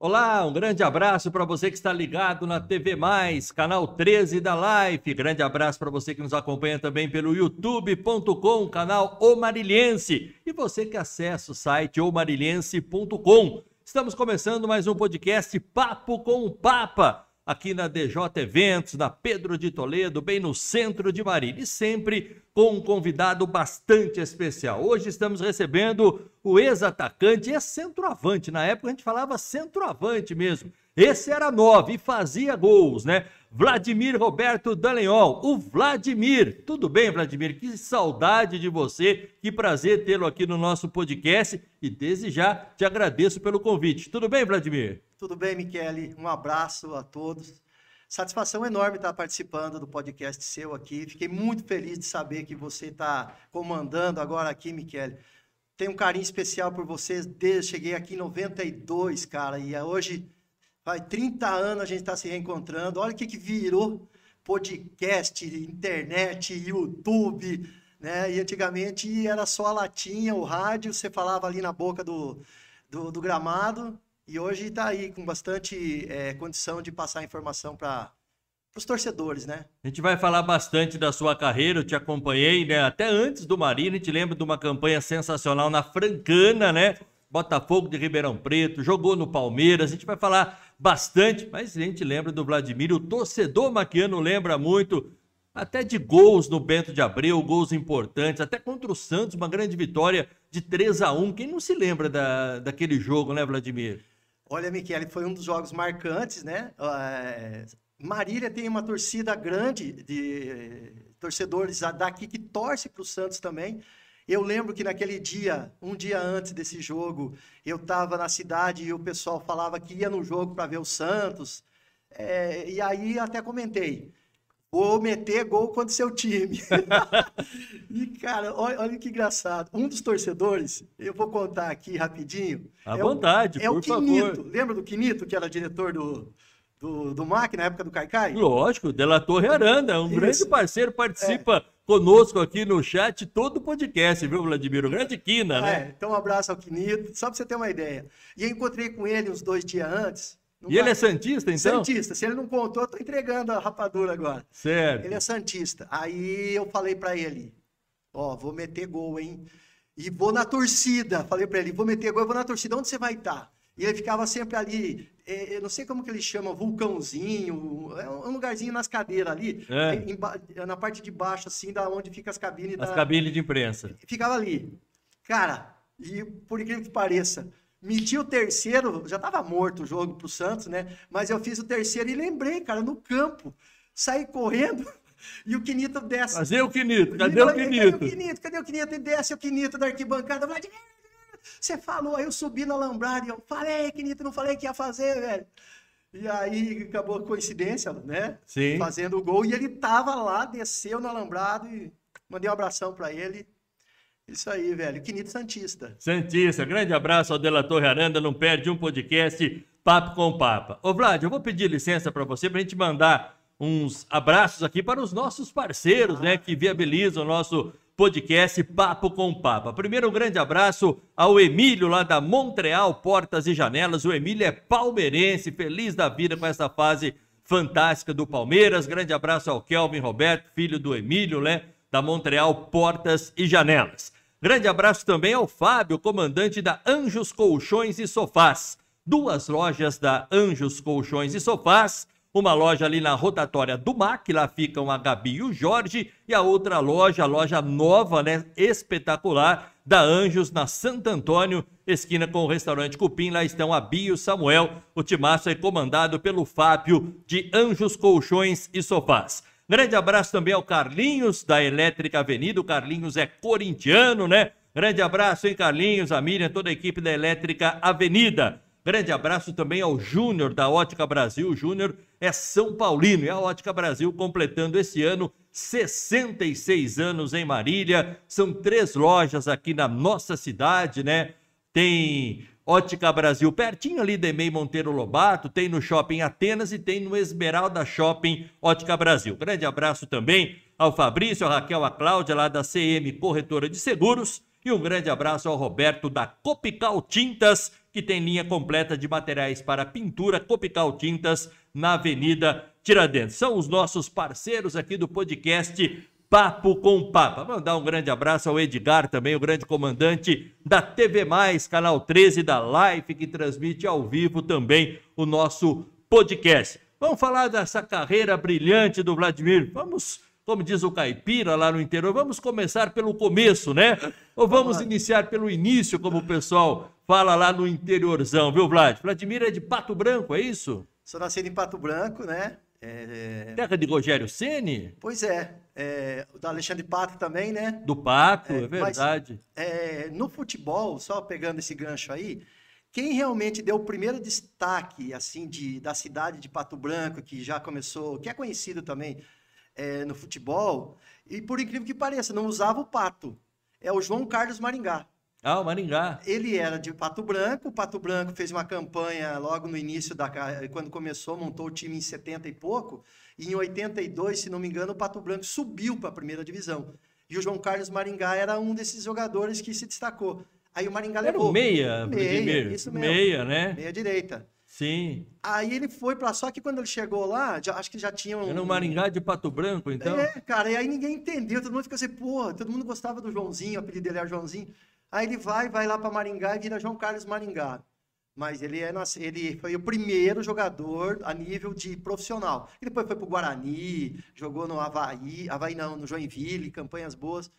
Olá, um grande abraço para você que está ligado na TV Mais, canal 13 da Live. Grande abraço para você que nos acompanha também pelo youtube.com, canal O Marilhense. E você que acessa o site omarilhense.com. Estamos começando mais um podcast Papo com o Papa aqui na DJ Eventos, na Pedro de Toledo, bem no centro de Marília, e sempre com um convidado bastante especial. Hoje estamos recebendo o ex-atacante, ex-centroavante, na época a gente falava centroavante mesmo. Esse era nove e fazia gols, né? Vladimir Roberto Dallagnol, o Vladimir. Tudo bem, Vladimir? Que saudade de você, que prazer tê-lo aqui no nosso podcast e desde já te agradeço pelo convite. Tudo bem, Vladimir? Tudo bem, Michele? Um abraço a todos. Satisfação enorme estar participando do podcast seu aqui. Fiquei muito feliz de saber que você está comandando agora aqui, Michele. Tenho um carinho especial por vocês desde cheguei aqui em 92, cara, e hoje vai 30 anos a gente está se reencontrando. Olha o que, que virou podcast, internet, YouTube, né? E antigamente era só a latinha, o rádio, você falava ali na boca do, do, do gramado e hoje está aí com bastante é, condição de passar informação para os torcedores, né? A gente vai falar bastante da sua carreira, eu te acompanhei, né? Até antes do Marina, a gente lembra de uma campanha sensacional na Francana, né? Botafogo de Ribeirão Preto, jogou no Palmeiras, a gente vai falar bastante, mas a gente lembra do Vladimir, o torcedor maquiano lembra muito, até de gols no Bento de Abreu, gols importantes, até contra o Santos, uma grande vitória de 3 a 1 Quem não se lembra da, daquele jogo, né, Vladimir? Olha, Michele, foi um dos jogos marcantes, né? É, Marília tem uma torcida grande de torcedores daqui que torce para o Santos também. Eu lembro que naquele dia, um dia antes desse jogo, eu estava na cidade e o pessoal falava que ia no jogo para ver o Santos. É, e aí até comentei vou meter gol contra o seu time. e, cara, olha, olha, que engraçado. Um dos torcedores, eu vou contar aqui rapidinho. À é vontade, o, é por o Quinito. Favor. Lembra do Quinito, que era diretor do, do, do MAC na época do Caicai? Lógico, Delator Aranda, um Isso. grande parceiro, participa é. conosco aqui no chat todo o podcast, viu, Vladimir? O grande Quina, né? É, então um abraço ao Quinito, só para você ter uma ideia. E eu encontrei com ele uns dois dias antes, e ele é Santista, então? Santista. Se ele não contou, eu tô entregando a rapadura agora. Certo. Ele é Santista. Aí eu falei para ele, ó, vou meter gol, hein? E vou na torcida. Falei para ele, vou meter gol, eu vou na torcida. Onde você vai estar? Tá? E ele ficava sempre ali, é, eu não sei como que ele chama, vulcãozinho, é um lugarzinho nas cadeiras ali, é. na parte de baixo, assim, da onde fica as cabines. As da... cabines de imprensa. Ficava ali. Cara, e por incrível que pareça, Meti o terceiro, já estava morto o jogo pro Santos, né? Mas eu fiz o terceiro e lembrei, cara, no campo. Saí correndo e o Quinito desce. Fazer o Quinito, cadê o Quinito? Cadê o Quinito? Cadê o Quinito? E desce o Quinito da arquibancada. Vladimir, você falou, aí eu subi no alambrado e eu falei, Quinito, não falei que ia fazer, velho. E aí acabou a coincidência, né? Sim. Fazendo o gol e ele tava lá, desceu no alambrado e mandei um abração para ele. Isso aí, velho. Quinito Santista. Santista. Grande abraço ao Dela Torre Aranda. Não perde um podcast Papo com Papa. Ô, Vlad, eu vou pedir licença para você para a gente mandar uns abraços aqui para os nossos parceiros, ah. né, que viabilizam o nosso podcast Papo com Papa. Primeiro, um grande abraço ao Emílio, lá da Montreal Portas e Janelas. O Emílio é palmeirense, feliz da vida com essa fase fantástica do Palmeiras. Grande abraço ao Kelvin Roberto, filho do Emílio, né, da Montreal Portas e Janelas. Grande abraço também ao Fábio, comandante da Anjos Colchões e Sofás. Duas lojas da Anjos Colchões e Sofás. Uma loja ali na rotatória do MAC, lá ficam a Gabi e o Jorge. E a outra loja, a loja nova, né? Espetacular, da Anjos, na Santo Antônio, esquina com o restaurante Cupim. Lá estão a Bio Samuel. O timaço é comandado pelo Fábio, de Anjos Colchões e Sofás. Grande abraço também ao Carlinhos, da Elétrica Avenida. O Carlinhos é corintiano, né? Grande abraço, hein, Carlinhos, a Miriam, toda a equipe da Elétrica Avenida. Grande abraço também ao Júnior, da Ótica Brasil. O Júnior é São Paulino e a Ótica Brasil completando esse ano 66 anos em Marília. São três lojas aqui na nossa cidade, né? Tem Ótica Brasil, pertinho ali de Emei Monteiro Lobato, tem no Shopping Atenas e tem no Esmeralda Shopping Ótica Brasil. Grande abraço também ao Fabrício, a Raquel, a Cláudia, lá da CM Corretora de Seguros. E um grande abraço ao Roberto da Copical Tintas, que tem linha completa de materiais para pintura Copical Tintas na Avenida Tiradentes. São os nossos parceiros aqui do podcast Papo com Papa. Mandar um grande abraço ao Edgar, também o grande comandante da TV Mais, canal 13 da Life, que transmite ao vivo também o nosso podcast. Vamos falar dessa carreira brilhante do Vladimir. Vamos, como diz o caipira lá no interior, vamos começar pelo começo, né? Ou vamos iniciar pelo início, como o pessoal fala lá no interiorzão, viu, Vlad? Vladimir é de Pato Branco, é isso? Sou nascido em Pato Branco, né? É... Terra de Rogério Ceni? Pois é, é, da Alexandre Pato também, né? Do Pato, é, é verdade. Mas, é, no futebol, só pegando esse gancho aí, quem realmente deu o primeiro destaque assim de, da cidade de Pato Branco, que já começou, que é conhecido também é, no futebol, e por incrível que pareça, não usava o pato, é o João Carlos Maringá. Ah, o Maringá. Ele era de Pato Branco. O Pato Branco fez uma campanha logo no início da quando começou, montou o time em 70 e pouco. E em 82, se não me engano, o Pato Branco subiu para a primeira divisão. E o João Carlos Maringá era um desses jogadores que se destacou. Aí o Maringá era levou. meia, meia, isso mesmo. Meia, né? Meia direita. Sim. Aí ele foi para só que quando ele chegou lá, já, acho que já tinha um. Era um Maringá de Pato Branco, então? É, cara, e aí ninguém entendeu, todo mundo ficou assim, pô, todo mundo gostava do Joãozinho, o apelido dele era Joãozinho. Aí ele vai, vai lá para Maringá e vira João Carlos Maringá. Mas ele, é, ele foi o primeiro jogador a nível de profissional. Ele depois foi para o Guarani, jogou no Havaí, Havaí não, no Joinville, campanhas boas.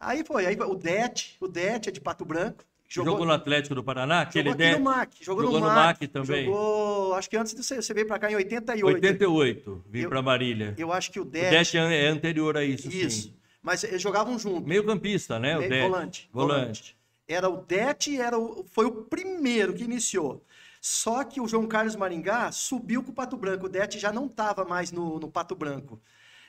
Aí foi, aí o Det, o Det é de Pato Branco. Jogou, jogou no Atlético do Paraná? Aquele jogou aqui no MAC. Jogou, jogou no, no MAC, MAC, também. Jogou, acho que antes de você, você veio para cá em 88. 88, vim para Marília. Eu acho que o Det... O Det é anterior a isso, Isso. Sim. Mas eles jogavam junto. Meio campista, né? Meio, o volante, volante. Volante. Era o Det, era o, foi o primeiro que iniciou. Só que o João Carlos Maringá subiu com o Pato Branco. O Det já não estava mais no, no Pato Branco.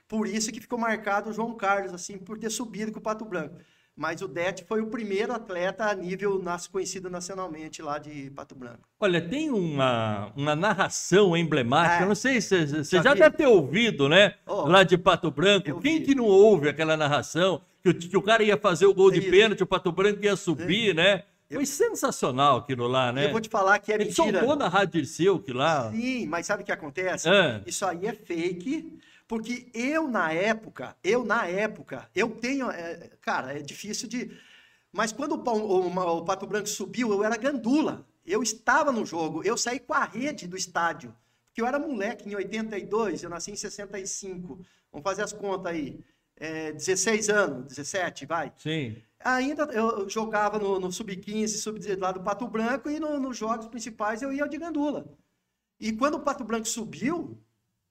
Por isso que ficou marcado o João Carlos, assim, por ter subido com o Pato Branco. Mas o Det foi o primeiro atleta a nível conhecido nacionalmente lá de Pato Branco. Olha, tem uma, uma narração emblemática, é. não sei se você já, deve ter ouvido, né? Oh, lá de Pato Branco. Quem vi. que não ouve aquela narração? Que o, que o cara ia fazer o gol de pênalti, o Pato Branco ia subir, né? Foi sensacional aquilo lá, né? Eu vou te falar que é mentira. Ele soltou na Rádio Dirceu que lá. Sim, mas sabe o que acontece? É. Isso aí é fake porque eu, na época, eu, na época, eu tenho. É, cara, é difícil de. Mas quando o, o, o, Pato Branco subiu, eu era gandula. Eu estava no jogo, eu saí com a rede do estádio. Porque eu era moleque em 82, eu nasci em 65. Vamos fazer as contas aí. É, 16 anos, 17, vai. Sim. Ainda eu jogava no, no Sub-15, sub lá do Pato Branco, e no, nos jogos principais eu ia de gandula. E quando o Pato Branco subiu,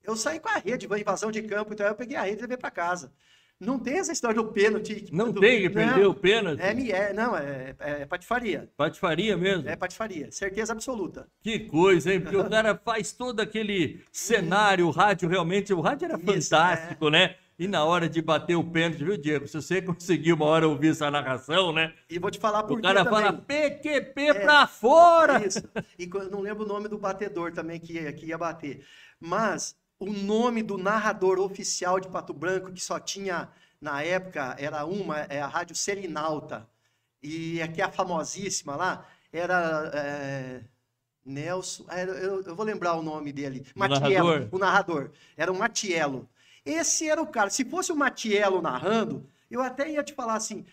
eu saí com a rede, invasão de campo, então eu peguei a rede e levei para casa. Não tem essa história do pênalti. Não do, tem que perder o pênalti? É, é, não, é, é, patifaria. Patifaria mesmo? É patifaria, certeza absoluta. Que coisa, hein? Porque o cara faz todo aquele cenário, o rádio realmente, o rádio era Isso, fantástico, é. né? E na hora de bater o pênalti, viu, Diego? Se você conseguiu uma hora ouvir essa narração, né? E vou te falar por O cara fala PQP é, pra fora! Isso. E não lembro o nome do batedor também que que ia bater. Mas o nome do narrador oficial de Pato Branco, que só tinha, na época, era uma, é a Rádio Selinalta. E aqui a famosíssima lá era é, Nelson. É, eu, eu, vou lembrar o nome dele. O Matiello, narrador. o narrador. Era o Matiello. Esse era o cara. Se fosse o Matiello narrando, eu até ia te falar assim: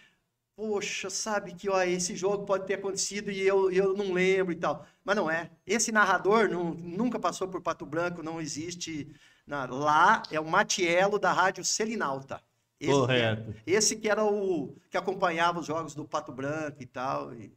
poxa, sabe que ó, esse jogo pode ter acontecido e eu, eu não lembro e tal. Mas não é. Esse narrador não, nunca passou por Pato Branco, não existe. Na, lá é o Matiello da Rádio Selinalta. Esse Correto. Que era, esse que era o que acompanhava os jogos do Pato Branco e tal. E...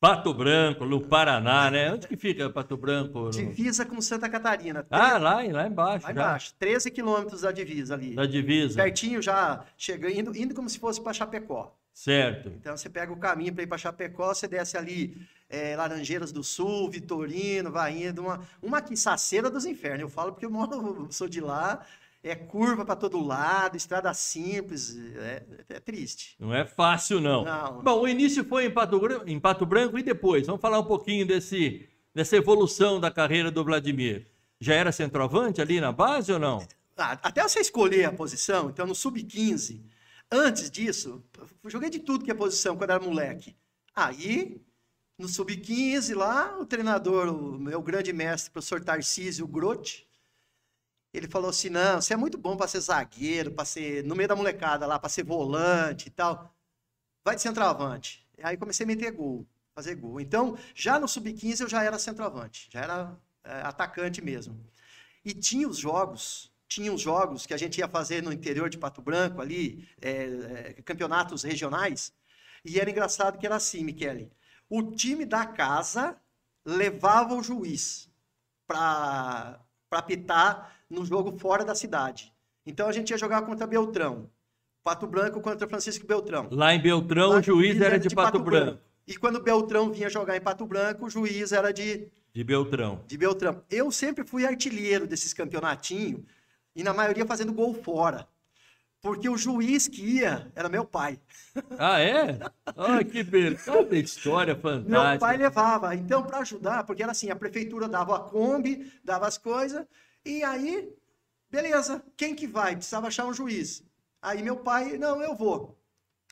Pato Branco, no Paraná, né? Onde que fica Pato Branco? Divisa com Santa Catarina. Ah, lá, lá embaixo. Lá embaixo, 13 quilômetros da divisa ali. Da divisa. Pertinho já, chegando, indo, indo como se fosse para Chapecó. Certo. Então você pega o caminho para ir para Chapecó, você desce ali é, Laranjeiras do Sul, Vitorino, vai indo, uma, uma quinçaceira dos infernos. Eu falo porque eu moro, sou de lá, é curva para todo lado, estrada simples, é, é, triste. Não é fácil, não. não. Bom, o início foi em Pato, em Pato Branco e depois, vamos falar um pouquinho desse, dessa evolução da carreira do Vladimir. Já era centroavante ali na base ou não? Ah, até você escolher a posição, então no sub-15, Antes disso, joguei de tudo que é posição quando era moleque. Aí no sub-15 lá, o treinador, o meu grande mestre, o professor Tarcísio Grotti, ele falou assim: não, você é muito bom para ser zagueiro, para ser, no meio da molecada lá, para ser volante e tal. Vai de centroavante. Aí comecei a meter gol, fazer gol. Então, já no sub-15 eu já era centroavante, já era é, atacante mesmo. E tinha os jogos, tinha os jogos que a gente ia fazer no interior de Pato Branco ali, é, é, campeonatos regionais, e era engraçado que era assim, Michele. O time da casa levava o juiz para apitar no jogo fora da cidade. Então a gente ia jogar contra Beltrão. Pato Branco contra Francisco Beltrão. Lá em Beltrão, Lá o juiz era de, de Pato, Pato Branco. Branco. E quando Beltrão vinha jogar em Pato Branco, o juiz era de. De Beltrão. De Beltrão. Eu sempre fui artilheiro desses campeonatinhos, e na maioria fazendo gol fora. Porque o juiz que ia era meu pai. Ah, é? Ah, que beleza. história fantástica. Meu pai levava. Então, para ajudar, porque era assim, a prefeitura dava a Kombi, dava as coisas, e aí, beleza, quem que vai? Precisava achar um juiz. Aí meu pai, não, eu vou.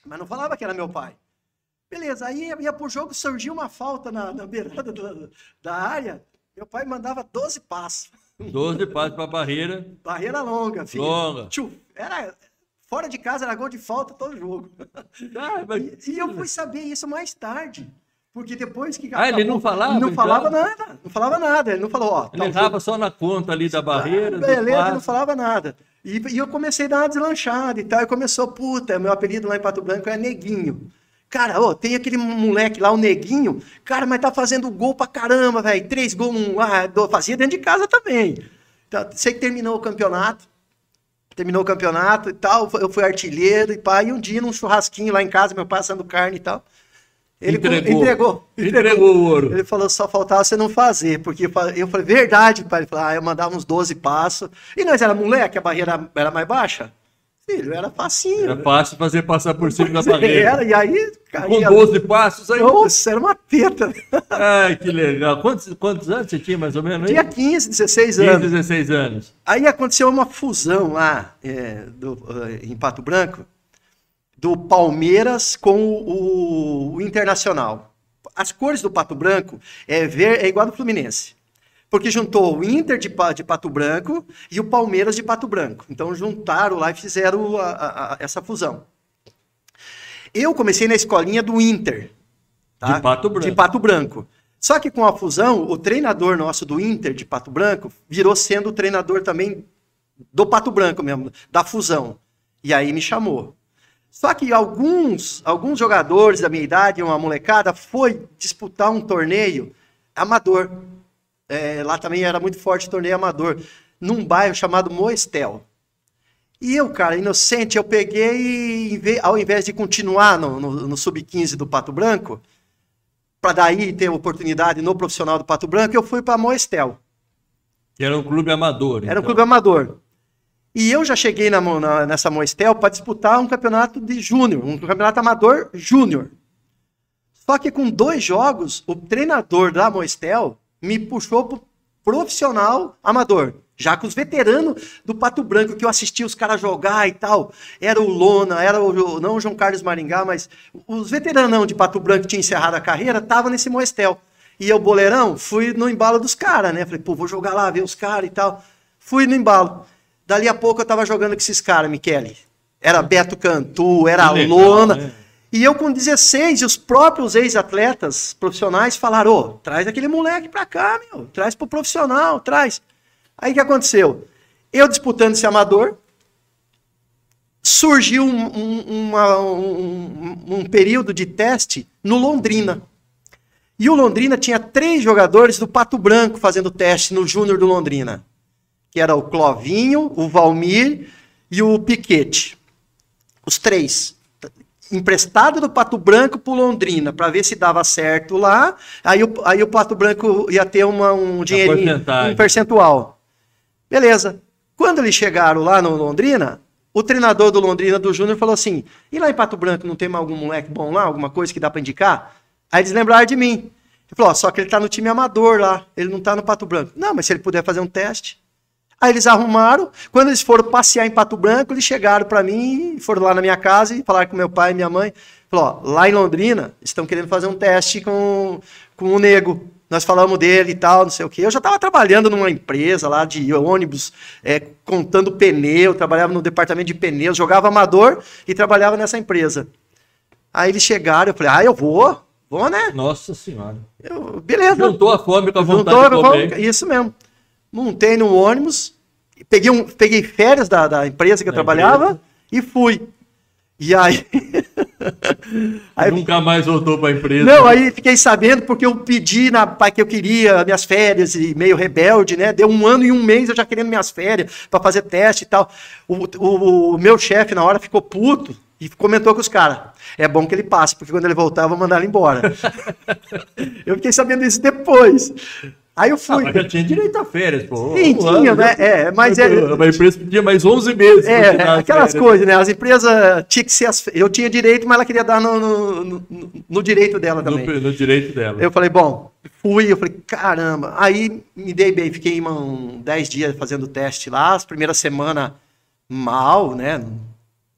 Mas não falava que era meu pai. Beleza, aí ia pro jogo, surgiu uma falta na, na beirada da, da área, meu pai mandava 12 passos. 12 passos para barreira. Barreira longa, filho. Longa. Tchuf, era, fora de casa era gol de falta todo jogo. Ah, mas... e, e, eu fui saber isso mais tarde. Porque depois que. Ah, ele não falava? Não falava então? nada. Não falava nada. Ele não falou, ó. Ele errava só na conta ali da barreira. Ah, beleza, não falava nada. E, e, eu comecei a dar uma deslanchada e tal. E começou, puta, meu apelido lá em Pato Branco é Neguinho. Cara, ó, tem aquele moleque lá, o Neguinho. Cara, mas tá fazendo gol pra caramba, velho. Três gols, um, ah, fazia dentro de casa também. Então, sei que terminou o campeonato. Terminou o campeonato e tal. Eu fui artilheiro e pá. E um dia num churrasquinho lá em casa, meu pai assando carne e tal. Ele entregou. Entregou, entregou o ouro. Ele falou, só faltava você não fazer. Porque eu falei, verdade, pai. Ele falou, ah, eu mandava uns 12 passos. E nós era moleque, a barreira era mais baixa. Filho, era facinho. Era fácil fazer passar por cima da barreira. Era, e aí... Caía... Com 12 passos aí... Nossa, era uma teta. Ai, que legal. Quantos, quantos anos você tinha, mais ou menos? Tinha 15, 16 anos. 15, 16 anos. Aí aconteceu uma fusão lá é, do, eh, em Pato Branco do Palmeiras com o, o, Internacional. As cores do Pato Branco é, ver, é igual do Fluminense. Porque juntou o Inter de, de, Pato Branco e o Palmeiras de Pato Branco. Então juntaram lá e fizeram a, a, a, essa fusão. Eu comecei na escolinha do Inter. Tá? De Pato Branco. De Pato Branco. Só que com a fusão, o treinador nosso do Inter de Pato Branco virou sendo o treinador também do Pato Branco mesmo, da fusão. E aí me chamou. Só que alguns, alguns jogadores da minha idade, uma molecada, foi disputar um torneio amador. É, lá também era muito forte torneio amador, num bairro chamado Moestel. E eu, cara, inocente, eu peguei e, ao invés de continuar no, no, no Sub-15 do Pato Branco, para daí ter oportunidade no profissional do Pato Branco, eu fui para Moestel. Que era um clube amador. Era então. um clube amador. E eu já cheguei na, na, nessa Moestel para disputar um campeonato de júnior, um campeonato amador júnior. Só que com dois jogos, o treinador da Moestel me puxou pro profissional amador. Já com os veteranos do Pato Branco, que eu assistia os caras jogar e tal. Era o Lona, era o, não o João Carlos Maringá, mas os veteranão de Pato Branco que tinha encerrado a carreira, tava nesse Moestel. E eu, boleirão, fui no embalo dos caras, né? Falei, pô, vou jogar lá, ver os caras e tal. Fui no embalo. Dali a pouco eu tava jogando com esses caras, Michele. Era Beto Cantu, era legal, Lona. Né? E eu com 16, e os próprios ex-atletas profissionais falaram: ô, traz aquele moleque pra cá, meu. Traz pro profissional, traz. Aí o que aconteceu? Eu disputando esse amador, surgiu um, um, uma, um, um período de teste no Londrina. E o Londrina tinha três jogadores do Pato Branco fazendo teste no Júnior do Londrina que era o Clovinho, o Valmir e o Piquete. Os três. Emprestado do Pato Branco para Londrina, para ver se dava certo lá. Aí o, aí o Pato Branco ia ter uma, um dinheirinho, um percentual. Beleza. Quando eles chegaram lá no Londrina, o treinador do Londrina, do Júnior, falou assim: e lá em Pato Branco não tem mais algum moleque bom lá, alguma coisa que dá para indicar? Aí eles lembraram de mim. Ele falou: só que ele está no time amador lá, ele não está no Pato Branco. Não, mas se ele puder fazer um teste. Aí eles arrumaram. Quando eles foram passear em Pato Branco, eles chegaram para mim, foram lá na minha casa e falaram com meu pai e minha mãe. Falou, ó, lá em Londrina, estão querendo fazer um teste com, com o nego. Nós falamos dele e tal, não sei o quê. Eu já estava trabalhando numa empresa lá de ônibus, é, contando pneu, trabalhava no departamento de pneus, jogava amador e trabalhava nessa empresa. Aí eles chegaram, eu falei, ah, eu vou, vou, né? Nossa senhora. Eu, beleza. Juntou a fome com a vontade Juntou, de comer. Isso mesmo. Montei no ônibus, peguei, um, peguei férias da, da empresa que eu Da trabalhava empresa. e fui. E aí. aí Nunca mais voltou para a empresa. não, aí fiquei sabendo porque eu pedi na que eu queria minhas férias e meio rebelde, né? Deu um ano e um mês eu já querendo minhas férias para fazer teste e tal. O, o- o meu chefe na hora ficou puto e comentou com os caras. É bom que ele passe, porque quando ele voltar eu vou mandar ele embora. eu fiquei sabendo isso depois. Aí eu Ah, fui. mas já tinha direito a férias, pô. Sim, tinha, ano, né? É, mas é- A empresa pedia mais 11 meses. É, aquelas coisas, né? As empresas tinha que ser as, eu tinha direito, mas ela queria dar no, no, no- no direito dela também. No, direito dela. Eu falei, bom, fui, eu falei, caramba. Aí me dei bem, fiquei um 10 dias fazendo teste lá, as primeiras semanas mal, né?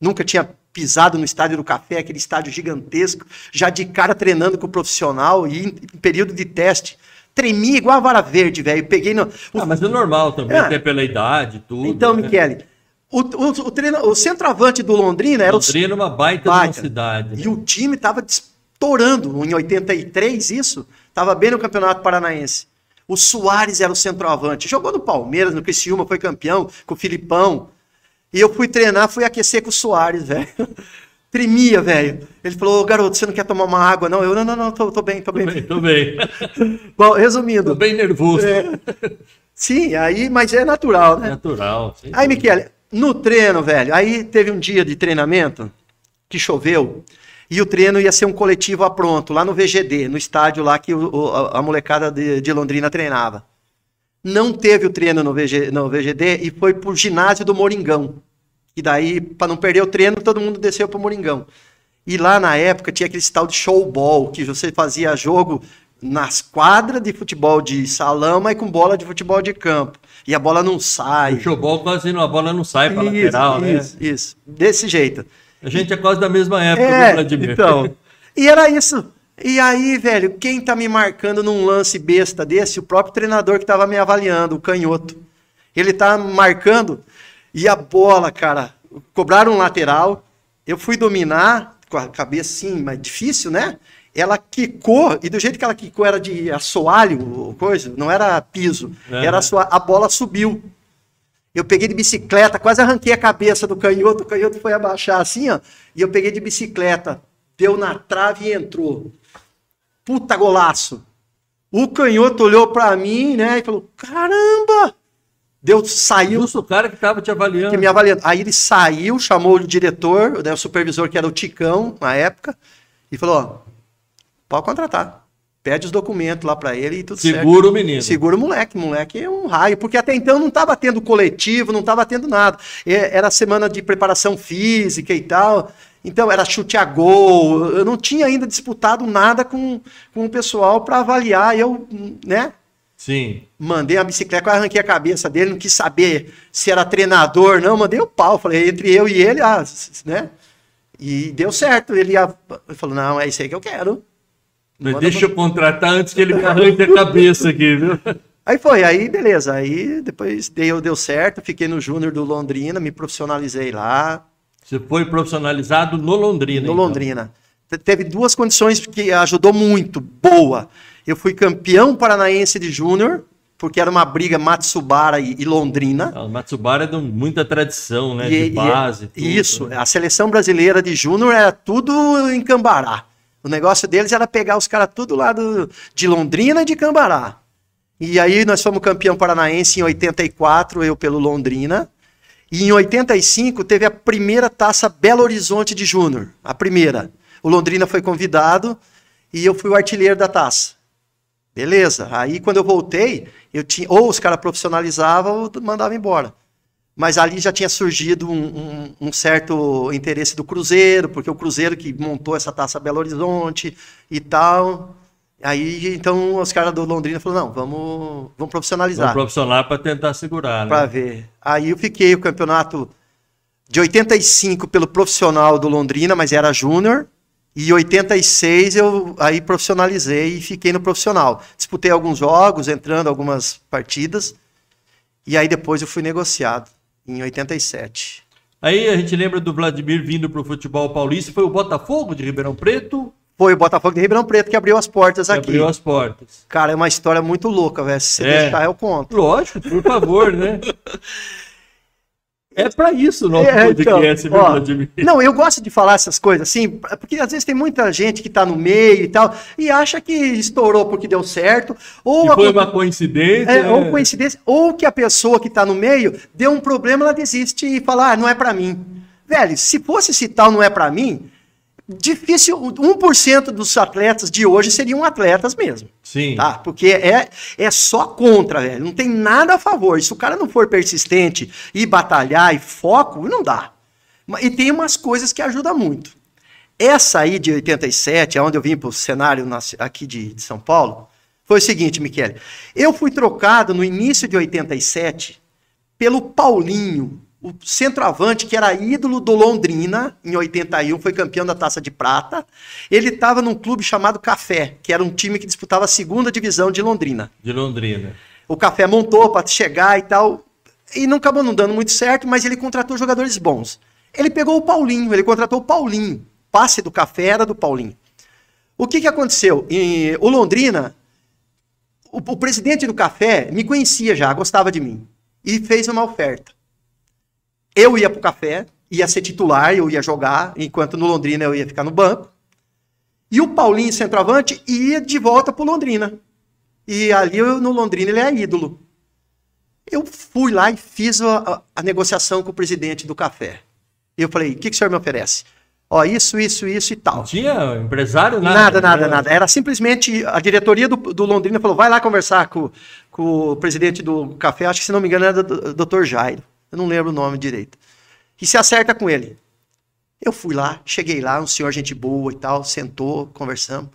Nunca tinha pisado no estádio do café, aquele estádio gigantesco, já de cara treinando com o profissional e em período de teste. Tremia igual a vara verde, velho. Peguei no. o- Ah, mas é normal também, É. até pela idade, tudo. então, né? Michele, o, o, o, treino- o centroavante do Londrina era o Londrina é uma baita, Baita. cidade. né? E o time estava estourando em 83, isso. Estava bem no Campeonato Paranaense. O Soares era o centroavante. Jogou no Palmeiras, no Criciúma, foi campeão com o Filipão. E eu fui treinar, fui aquecer com o Soares, velho. Tremia, velho. Ele falou, "Ô, garoto, você não quer tomar uma água, não? Eu, não, não, não, tô, tô bem, tô bem. Bem, Tô bem. Bom, Tô resumindo. bem nervoso. É. Sim, aí, mas é natural, né? Natural. Aí. Michele, no treino, velho, aí teve um dia de treinamento que choveu e o treino ia ser um coletivo a pronto, lá no VGD, no estádio lá que o- a molecada de, de Londrina treinava. Não teve o treino no, VG, no VGD e foi pro ginásio do Moringão. E daí, para não perder o treino, todo mundo desceu pro Moringão. E lá na época tinha aquele tal de showball, que você fazia jogo nas quadras de futebol de salão, mas com bola de futebol de campo. E a bola não sai. O showball quase não, a bola não sai para Isso, lateral, né? isso, isso. Desse jeito. A gente é quase da mesma época, viu, É, Vladimir? então. E era isso. E aí, velho, quem tá me marcando num lance besta desse? O próprio treinador que tava me avaliando, o canhoto. Ele tá marcando e a bola, cara, cobraram um lateral. Eu fui dominar com a cabeça assim, mas difícil, né? Ela quicou, e do jeito que ela quicou era de assoalho, coisa, não era piso, Uhum. era sua, a bola subiu. Eu peguei de bicicleta, quase arranquei a cabeça do canhoto, o canhoto foi abaixar assim, ó, e eu peguei de bicicleta, deu na trave e entrou. Puta golaço. O canhoto olhou pra mim, né, e falou: "Caramba!" Deu saiu Justo o cara que tava te avaliando. que me avaliando. Aí ele saiu, chamou o diretor, né, o supervisor que era o Ticão na época, e falou: "Ó, pode contratar. Pede os documentos lá pra ele e tudo certo." Segura o menino. Segura o moleque, moleque é um raio, porque até então não estava tendo coletivo, não estava tendo nada. Era semana de preparação física e tal, então era chute a gol. Eu não tinha ainda disputado nada com, com o pessoal para avaliar. Eu, né, Sim. mandei a bicicleta, quase arranquei a cabeça dele, não quis saber se era treinador, não, mandei o pau. Falei, entre eu e ele, ah, né? E deu certo. Ele, ia, ele falou, não, é isso aí que eu quero. Manda deixa eu contratar antes que ele me arranque a cabeça aqui, viu? Aí foi, aí beleza. Aí depois deu, deu certo, fiquei no Júnior do Londrina, me profissionalizei lá, Você foi profissionalizado no Londrina. no então. Londrina. Te- Teve duas condições que ajudou muito, boa. Eu fui campeão paranaense de Júnior, porque era uma briga Matsubara e, e Londrina. Ah, O Matsubara é de muita tradição, né? E- de e- base. tudo, isso, né? a seleção brasileira de Júnior era tudo em Cambará. O negócio deles era pegar os caras tudo lá do, de Londrina e de Cambará. E aí nós fomos campeão paranaense em 84, eu pelo Londrina. E em 85 teve a primeira taça Belo Horizonte de Júnior, a primeira. O Londrina foi convidado e eu fui o artilheiro da taça. Beleza. Aí quando eu voltei, eu tinha ou os caras profissionalizavam ou mandavam embora. Mas ali já tinha surgido um, um- um certo interesse do Cruzeiro, porque o Cruzeiro que montou essa taça Belo Horizonte e tal. Aí então os caras do Londrina falaram: não, vamos, vamos profissionalizar profissional para tentar segurar, né? para ver. Aí eu fiquei o campeonato de 85 pelo profissional do Londrina, mas era júnior. E em 86 eu aí profissionalizei e fiquei no profissional. Disputei alguns jogos, entrando algumas partidas. E aí depois eu fui negociado em 87. Aí a gente lembra do Vladimir vindo para o futebol paulista. Foi o Botafogo de Ribeirão Preto? Foi o Botafogo de Ribeirão Preto que abriu as portas que aqui. Abriu as portas. Cara, é uma história muito louca, velho. Se você É. deixar, eu conto. Lógico, por favor, né? É para isso o nosso É, então, podcast, viu, ó, Vladimir? Não, eu gosto de falar essas coisas assim, porque às vezes tem muita gente que tá no meio e tal, e acha que estourou porque deu certo, ou, Que foi aconte- uma coincidência. é, né? ou coincidência, ou que a pessoa que tá no meio deu um problema, ela desiste e fala, ah, não é pra mim. Velho, se fosse esse tal não é pra mim, difícil, 1% dos atletas de hoje seriam atletas mesmo. Sim. Tá? Porque é, é só contra, velho. Não tem nada a favor. Se o cara não for persistente e batalhar e foco, não dá. E tem umas coisas que ajudam muito. Essa aí de 87, onde eu vim para o cenário aqui de, de São Paulo, foi o seguinte, Michele. Eu fui trocado no início de 87 pelo Paulinho, o centroavante que era ídolo do Londrina, em 81, foi campeão da Taça de Prata. Ele estava num clube chamado Café, que era um time que disputava a segunda divisão de Londrina. De Londrina. O Café montou para chegar e tal, e não acabou não dando muito certo, mas ele contratou jogadores bons. Ele pegou o Paulinho, ele contratou o Paulinho. Passe do Café era do Paulinho. O que, que aconteceu? Em- o Londrina, o, o presidente do Café me conhecia já, gostava de mim, e fez uma oferta. Eu ia pro Café, ia ser titular, eu ia jogar, enquanto no Londrina eu ia ficar no banco. E o Paulinho, centroavante, ia de volta pro Londrina. E ali eu- no Londrina ele é ídolo. Eu fui lá e fiz a, a- negociação com o presidente do café. E eu falei: o que, que o senhor me oferece? Ó, isso, isso, isso e Não tal. tinha empresário, nada. Nada, nada, nada. Era simplesmente a diretoria do, do Londrina falou: vai lá conversar com, com o presidente do café, acho que se não me engano era o Dr. Jairo. Eu não lembro o nome direito. E se acerta com ele. Eu fui lá, cheguei lá, um senhor gente boa e tal, sentou, conversamos.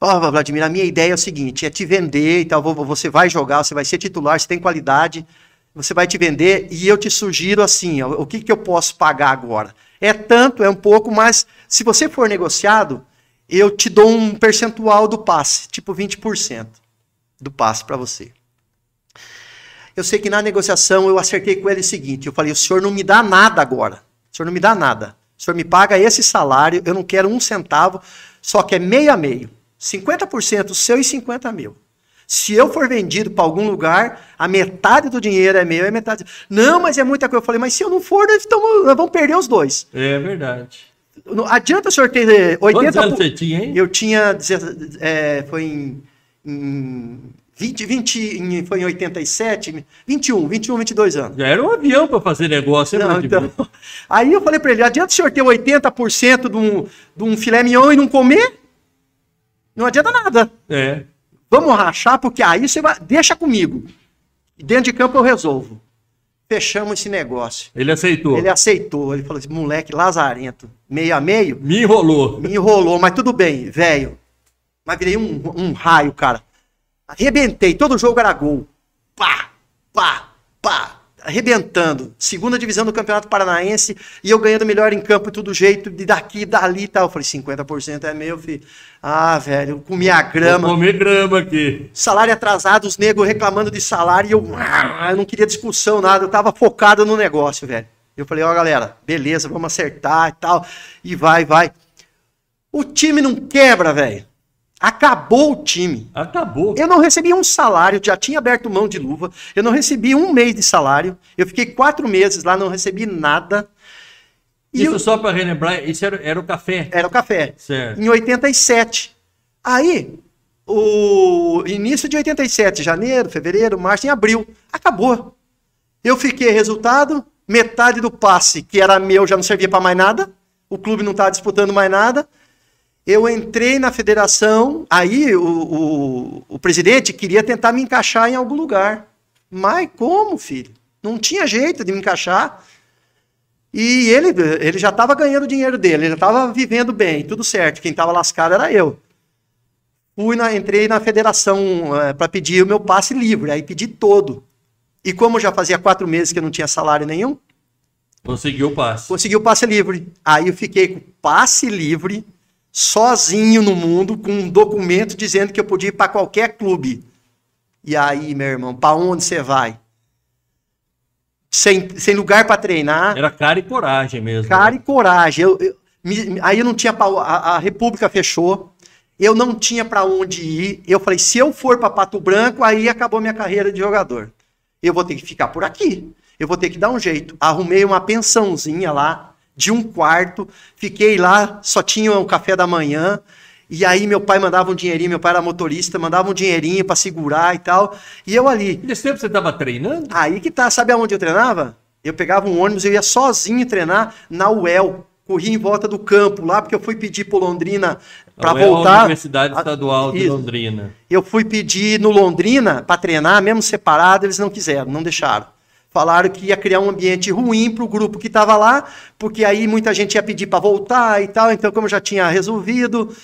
Ó, Vladimir, a minha ideia é o seguinte: é te vender e tal. vo- Você vai jogar, você vai ser titular, você tem qualidade, você vai te vender e eu te sugiro assim: ó, o que, que eu posso pagar agora? É tanto, é um pouco, mas se você for negociado, eu te dou um percentual do passe, tipo 20% do passe para você. Eu sei que na negociação eu acertei com ele o seguinte: eu falei, o senhor não me dá nada agora. O senhor não me dá nada. O senhor me paga esse salário, eu não quero um centavo, só que é meio a meio. 50% seu e 50% meu. Se eu for vendido para algum lugar, a metade do dinheiro é meu e a metade. Não, mas é muita coisa. Eu falei, mas se eu não for, nós, tamo- nós vamos perder os dois. É verdade. Não adianta o senhor ter eh, 80%. Quantos anos você tinha, hein? Eu tinha. é, foi em. em 20, 20, em- foi em 87, 21, 21, 22 anos. Já era um avião para fazer negócio, Não, então, aí eu falei pra ele: adianta o senhor ter 80% de um, de um filé mignon e não comer? Não adianta nada. É. Vamos rachar, porque aí você vai. Deixa comigo. Dentro de campo eu resolvo. Fechamos esse negócio. Ele aceitou. Ele aceitou. Ele falou assim: moleque lazarento, meio a meio, Me enrolou. me enrolou, mas tudo bem, velho. Mas virei um, um raio, cara. Arrebentei, todo jogo era gol. Pá, pá, pá. Arrebentando. Segunda divisão do Campeonato Paranaense e eu ganhando melhor em campo de todo jeito, de daqui e dali e tal. Eu falei, 50% é meu, filho. Ah, velho, eu comi a grama. Vou comer grama aqui. Salário atrasado, os negros reclamando de salário e eu, ah, eu não queria discussão, nada. Eu tava focado no negócio, velho. Eu falei, ó, galera, beleza, vamos acertar e tal. E vai, vai. O time não quebra, velho. Acabou o time. Acabou. Eu não recebi um salário, já tinha aberto mão de luva. Eu não recebi um mês de salário. Eu fiquei quatro meses lá, não recebi nada. E Isso eu- só para relembrar, isso era, era o café. era o café. Certo. Em 87. Aí, o início de 87, janeiro, fevereiro, março, em abril, acabou. Eu fiquei resultado, metade do passe que era meu já não servia para mais nada. O clube não estava disputando mais nada. Eu entrei na federação, aí o, o, o presidente queria tentar me encaixar em algum lugar. Mas como, filho? Não tinha jeito de me encaixar. E ele, ele já estava ganhando o dinheiro dele, ele já estava vivendo bem, tudo certo. Quem estava lascado era eu. Fui na, entrei na federação para pedir o meu passe livre, aí pedi todo. E como já fazia quatro meses que eu não tinha salário nenhum, Conseguiu o passe. consegui o passe livre. Aí eu fiquei com passe livre, sozinho no mundo, com um documento dizendo que eu podia ir para qualquer clube. E aí, meu irmão, para onde você vai? Sem, sem lugar para treinar. Era cara e coragem mesmo. Cara né? e coragem. Eu, eu, me, aí eu não tinha. Pra, a, a República fechou. Eu não tinha para onde ir. Eu falei: se eu for para Pato Branco, aí acabou minha carreira de jogador. Eu vou ter que ficar por aqui. Eu vou ter que dar um jeito. Arrumei uma pensãozinha lá, de um quarto. Fiquei lá, só tinha o um café da manhã. E aí meu pai mandava um dinheirinho, meu pai era motorista, mandava um dinheirinho para segurar e tal. E eu ali. Nesse tempo você estava treinando? Aí que tá, sabe aonde eu treinava? Eu pegava um ônibus, eu ia sozinho treinar na UEL. Corria em volta do campo lá, porque eu fui pedir pro Londrina para voltar. A Universidade Estadual de. Londrina. Eu fui pedir no Londrina para treinar, mesmo separado, eles não quiseram, não deixaram. Falaram que ia criar um ambiente ruim para o grupo que estava lá, porque aí muita gente ia pedir para voltar e tal. Então, como eu já tinha resolvido,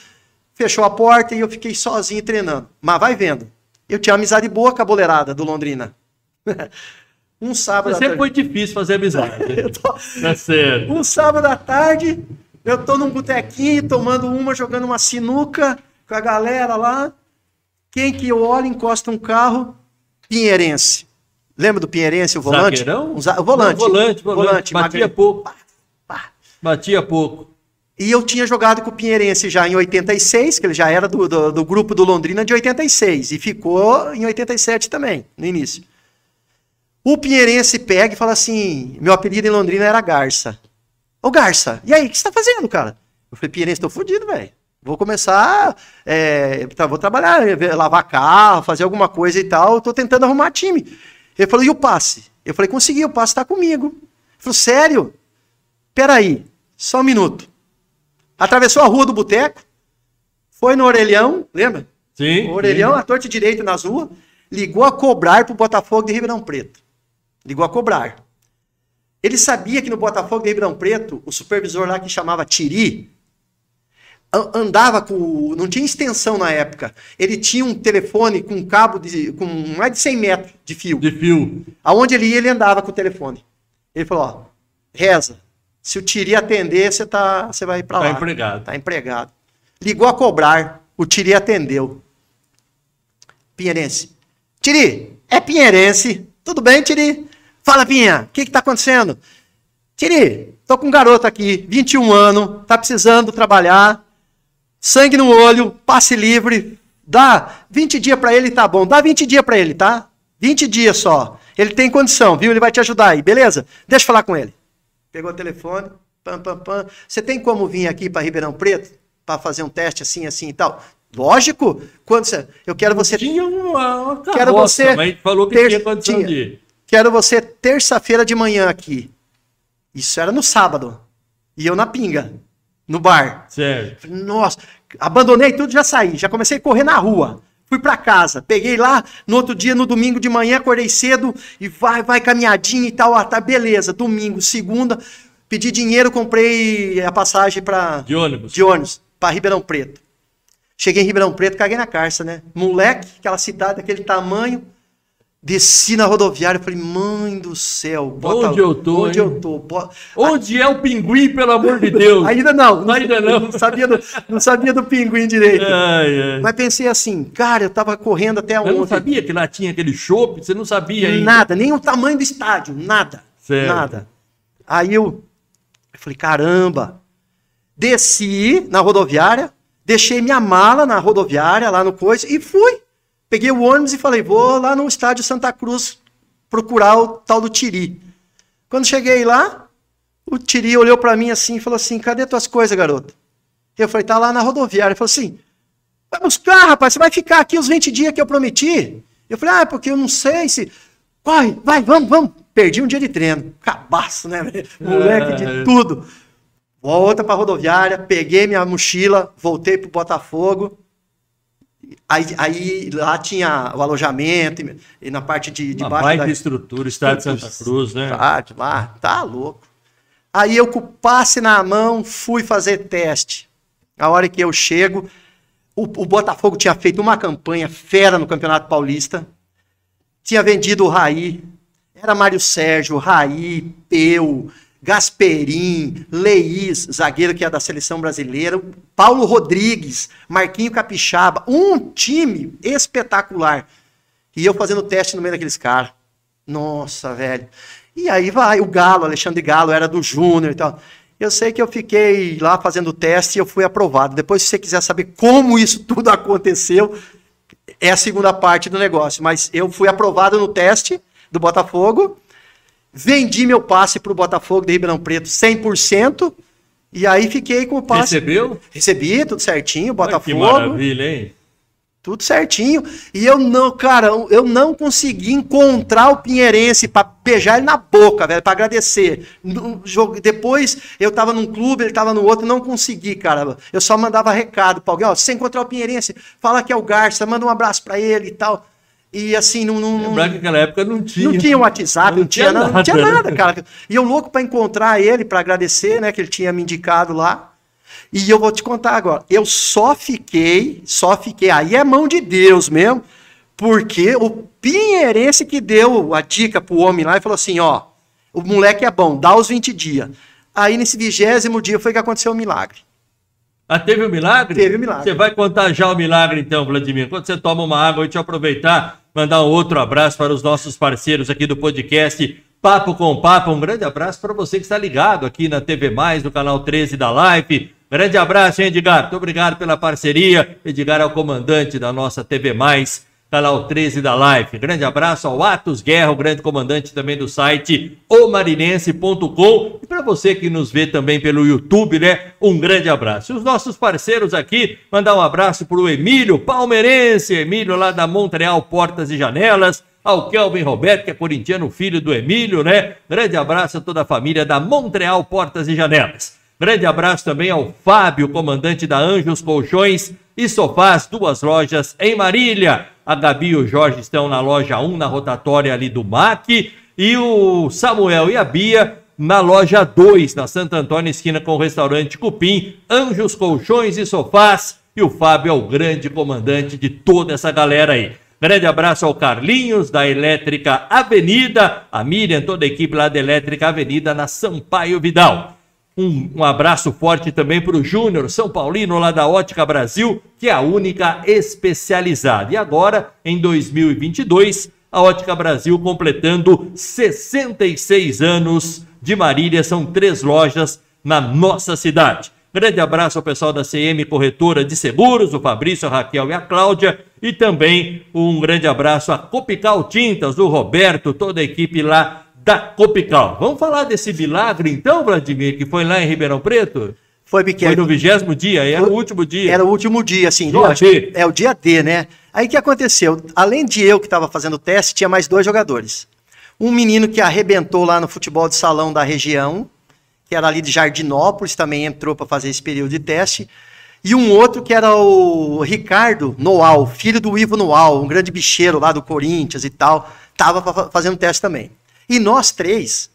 fechou a porta e eu fiquei sozinho treinando. Mas vai vendo. Eu tinha amizade boa com a boleirada do Londrina. um sábado. Sempre foi difícil fazer amizade. tô... Tá certo. Um sábado à tarde, eu tô num botequinho, tomando uma, jogando uma sinuca com a galera lá. Quem que eu olho, encosta um carro, Pinheirense. Lembra do Pinheirense, o volante? Zagueirão? Um za... o volante. Não, volante, volante. volante Batia magre... pouco. Batia pouco. E eu tinha jogado com o Pinheirense já em 86, que ele já era do, do, do, grupo do Londrina de 86. E ficou em 87 também, no início. O Pinheirense pega e fala assim: meu apelido em Londrina era Garça. Ô Garça, e aí, o que você tá fazendo, cara? Eu falei, Pinheirense, tô fudido, velho. Vou começar, é, vou trabalhar, lavar carro, fazer alguma coisa e tal. Tô tentando arrumar time. Ele falou, e o passe? Eu falei, consegui, o passe está comigo. Ele falou, sério? Peraí, só um minuto. Atravessou a rua do boteco, foi no orelhão, lembra? Sim. O orelhão, sim. a torta direito nas ruas, ligou a cobrar pro Botafogo de Ribeirão Preto. Ligou a cobrar. Ele sabia que no Botafogo de Ribeirão Preto, o supervisor lá que chamava Tiri, andava com. Não tinha extensão na época. Ele tinha um telefone com um cabo de. com mais de 100 metros de fio. De fio. Aonde ele ia, ele andava com o telefone. Ele falou: ó, reza. Se o Tiri atender, você, tá, você vai para tá lá. Tá empregado. Tá empregado. Ligou a cobrar. O Tiri atendeu. Pinheirense. Tiri, é Pinheirense. Tudo bem, Tiri? Fala, Pinha, o que que tá acontecendo? Tiri, tô com um garoto aqui, 21 anos, tá precisando trabalhar, sangue no olho, passe livre, dá 20 dias para ele, tá bom. Dá 20 dias para ele, tá? 20 dias só. Ele tem condição, viu? Ele vai te ajudar aí, beleza? Deixa eu falar com ele. Pegou o telefone, pam, pam, pam. Você tem como vir aqui para Ribeirão Preto para fazer um teste assim, assim e tal? Lógico. Quando você, eu quero você. Tinha uma, uma carroça, quero você. Mas falou que ter, tinha condição tinha, de. Quero você terça-feira de manhã aqui. Isso era no sábado. E eu na pinga no bar. Certo. Nossa, abandonei tudo, já saí, já comecei a correr na rua. Fui para casa, peguei lá, no outro dia, no domingo de manhã, acordei cedo e vai, vai caminhadinha e tal. Ah, tá, beleza. Domingo, segunda, pedi dinheiro, comprei a passagem para de ônibus. De ônibus para Ribeirão Preto. Cheguei em Ribeirão Preto, caguei na carça, né? Moleque, aquela cidade daquele tamanho, Desci na rodoviária e falei, mãe do céu. Bota, onde eu tô? Onde hein? eu tô? Bota... Onde é o pinguim, pelo amor de Deus? Ainda não. Ainda não. Não sabia do, não sabia do pinguim direito. Ai, ai. Mas pensei assim, cara, eu tava correndo até onde? Eu não sabia que lá tinha aquele chopp, você não sabia ainda. Nada, nem o tamanho do estádio, nada. Certo. Nada. Aí eu, eu falei, caramba. Desci na rodoviária, deixei minha mala na rodoviária, lá no coisa, e fui. Peguei o ônibus e falei, vou lá no estádio Santa Cruz procurar o tal do Tiri. Quando cheguei lá, o Tiri olhou para mim assim e falou assim: cadê tuas coisas, garoto? Eu falei, tá lá na rodoviária. Ele falou assim: vai buscar, rapaz, você vai ficar aqui os 20 dias que eu prometi. Eu falei, ah, porque eu não sei se. Vai, vai, vamos, vamos. Perdi um dia de treino. Cabaço, né? Moleque de é. tudo. Volta pra rodoviária, peguei minha mochila, voltei pro Botafogo. Aí, aí, lá tinha o alojamento e, e na parte de, de Uma baixo. baita da estrutura, estádio de Santa Cruz, né? Estádio lá, tá louco. Aí eu com o passe na mão fui fazer teste. A hora que eu chego, o, o Botafogo tinha feito uma campanha fera no Campeonato Paulista. Tinha vendido o Raí. Era Mário Sérgio, Raí, Peu, Gasperim, Leís, zagueiro que é da seleção brasileira, Paulo Rodrigues, Marquinho Capixaba, um time espetacular. E eu fazendo teste no meio daqueles caras. Nossa, velho. E aí vai, o Galo, Alexandre Galo, era do Júnior e tal. Eu sei que eu fiquei lá fazendo o teste e eu fui aprovado. Depois, se você quiser saber como isso tudo aconteceu, é a segunda parte do negócio. Mas eu fui aprovado no teste do Botafogo Vendi meu passe para o Botafogo de Ribeirão Preto 100%. E aí fiquei com o passe. Recebeu? Recebi, tudo certinho, Botafogo. que maravilha, hein? Tudo certinho. E eu não, cara, eu não consegui encontrar o Pinheirense para beijar ele na boca, velho, para agradecer. No jogo, depois eu tava num clube, ele tava no outro, não consegui, cara. Eu só mandava recado para alguém, ó, se você encontrar o Pinheirense, fala que é o Garça, manda um abraço para ele e tal. E assim, não. não Lembrar que naquela época não tinha. Não tinha WhatsApp, não, não tinha, nada, não tinha nada, cara. E eu louco para encontrar ele, para agradecer, né, que ele tinha me indicado lá. E eu vou te contar agora. Eu só fiquei, só fiquei. Aí é mão de Deus mesmo, porque o Pinheirense que deu a dica pro homem lá e falou assim: ó, o moleque é bom, dá os 20 dias. Aí nesse vigésimo dia foi que aconteceu o milagre. Ah, teve o um milagre? Teve o um milagre. Você vai contar já o milagre então, Vladimir. Quando você toma uma água, eu te aproveitar, mandar um outro abraço para os nossos parceiros aqui do podcast Papo com Papo. Um grande abraço para você que está ligado aqui na TV Mais, no canal 13 da Live. Grande abraço, hein, Edgar. Muito obrigado pela parceria. Edgar é o comandante da nossa TV Mais canal 13 da Live. Grande abraço ao Atos Guerra, o grande comandante também do site omarinense.com. E para você que nos vê também pelo YouTube, né? Um grande abraço. E os nossos parceiros aqui, mandar um abraço para o Emílio Palmeirense, Emílio lá da Montreal Portas e Janelas. Ao Kelvin Roberto, que é corintiano, filho do Emílio, né? Grande abraço a toda a família da Montreal Portas e Janelas. Grande abraço também ao Fábio, comandante da Anjos Colchões e Sofás, duas lojas em Marília. A Gabi e o Jorge estão na loja 1, na rotatória ali do MAC. E o Samuel e a Bia na loja 2, na Santo Antônio, esquina com o restaurante Cupim. Anjos, colchões e sofás. E o Fábio é o grande comandante de toda essa galera aí. Grande abraço ao Carlinhos, da Elétrica Avenida, a Miriam, toda a equipe lá da Elétrica Avenida, na Sampaio Vidal. Um, um abraço forte também para o Júnior São Paulino, lá da Ótica Brasil, que é a única especializada. E agora, em 2022, a Ótica Brasil completando 66 anos de Marília, são três lojas na nossa cidade. Grande abraço ao pessoal da CM Corretora de Seguros, o Fabrício, a Raquel e a Cláudia. E também um grande abraço a Copical Tintas, o Roberto, toda a equipe lá da Copical. Vamos falar desse milagre então, Vladimir, que foi lá em Ribeirão Preto? Foi pequeno. Foi no vigésimo dia, era foi, o último dia. Era o último dia, assim. Dia D. É o dia D, né? Aí o que aconteceu? Além de eu que estava fazendo o teste, tinha mais dois jogadores. Um menino que arrebentou lá no futebol de salão da região, que era ali de Jardinópolis, também entrou para fazer esse período de teste. E um outro que era o Ricardo Noal, filho do Ivo Noal, um grande bicheiro lá do Corinthians e tal, estava fazendo teste também. E nós três,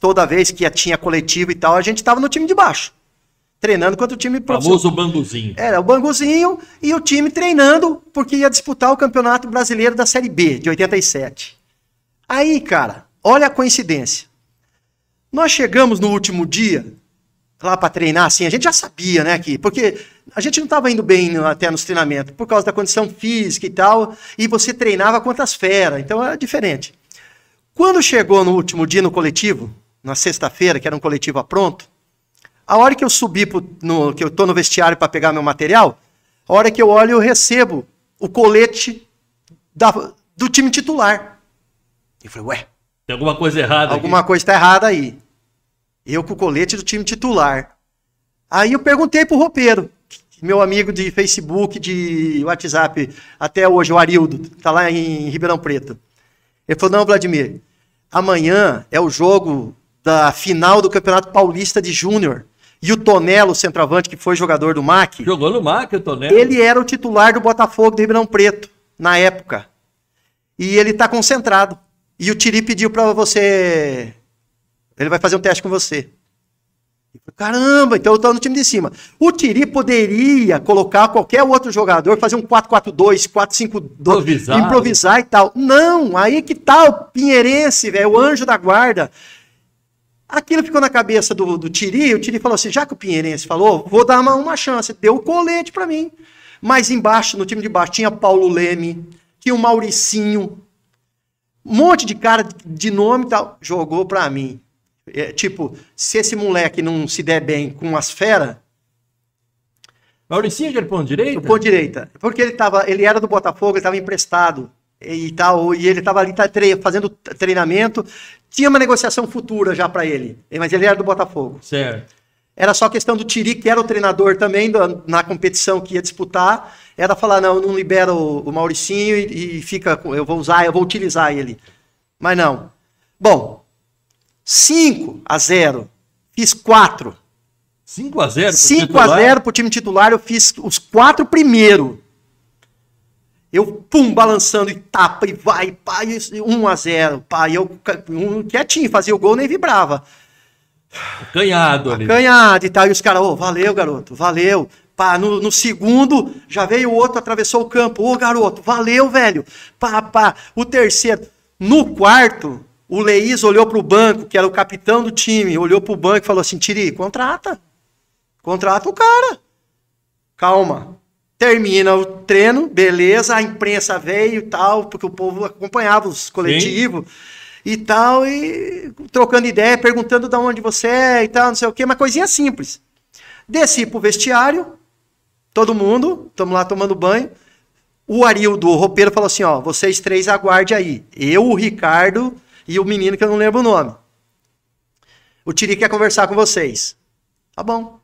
toda vez que tinha coletivo e tal, a gente estava no time de baixo. Treinando contra o time profissional. Famoso banguzinho. Era o banguzinho e o time treinando porque ia disputar o Campeonato Brasileiro da Série B de 87. Aí, cara, olha a coincidência. Nós chegamos no último dia lá para treinar, assim, a gente já sabia, né, que porque a gente não estava indo bem até nos treinamentos por causa da condição física e tal, e você treinava contra as feras, então era diferente. Quando chegou no último dia no coletivo, na sexta-feira, que era um coletivo a pronto, a hora que eu subi, pro, no, que eu estou no vestiário para pegar meu material, a hora que eu olho, eu recebo o colete da, do time titular. E falei, ué. Tem alguma coisa errada Alguma aqui. coisa está errada aí. Eu com o colete do time titular. Aí eu perguntei pro roupeiro, meu amigo de Facebook, de WhatsApp, até hoje, o Arildo, está lá em Ribeirão Preto. Ele falou: não, Vladimir, amanhã é o jogo da final do Campeonato Paulista de Júnior. E o Tonelo, centroavante, que foi jogador do MAC. Jogou no MAC, o Tonelo. Ele era o titular do Botafogo de Ribeirão Preto, na época. E ele está concentrado. E o Tiri pediu para você. Ele vai fazer um teste com você. Caramba, então eu estou no time de cima. O Tiri poderia colocar qualquer outro jogador, fazer um 4-4-2, 4-5-2, improvisar. improvisar e tal. Não, aí que tá o Pinheirense, velho, o anjo da guarda. Aquilo ficou na cabeça do, do Tiri, o Tiri falou assim, já que o Pinheirense falou, vou dar uma, uma chance. Deu o colete para mim. Mas embaixo, no time de baixo, tinha Paulo Leme, tinha o Mauricinho, um monte de cara de nome e tal. Jogou para mim. É, tipo, se esse moleque não se der bem com as feras, Mauricinho de ponto direita? ponto direita. Porque ele, tava, ele era do Botafogo, ele estava emprestado e tal, e ele estava ali tá, tre fazendo treinamento. Tinha uma negociação futura já para ele, mas ele era do Botafogo. Certo. Era só questão do Tiri, que era o treinador também do, na competição que ia disputar, era falar, não, não libera o, o Mauricinho e, e fica, eu vou usar, eu vou utilizar ele. Mas não. Bom, 5 a 0. Fiz 4. 5 a 0 5 a 0 pro time titular, eu fiz os quatro primeiro. Eu, pum, balançando e tapa e vai, pá, 1 a 0 pá, e eu um, quietinho, fazia o gol, nem vibrava. Canhado ali. Canhado e tal, e os caras, ô, oh, valeu, garoto, valeu. Pá, no, no, segundo, já veio o outro, atravessou o campo, ô, oh, garoto, valeu, velho. Pá, pá. O terceiro. No quarto, o Leís olhou pro banco, que era o capitão do time, olhou pro banco e falou assim, Tiri, contrata. Contrata o cara. Calma. Termina o treino, beleza, a imprensa veio e tal, porque o povo acompanhava os coletivos e tal, e trocando ideia, perguntando de onde você é e tal, não sei o quê, uma coisinha simples. Desci pro vestiário, todo mundo, estamos lá tomando banho. O Arildo, o roupeiro, falou assim: ó, vocês três aguarde aí. Eu, o Ricardo e o menino que eu não lembro o nome. O Tiri quer conversar com vocês. Tá bom.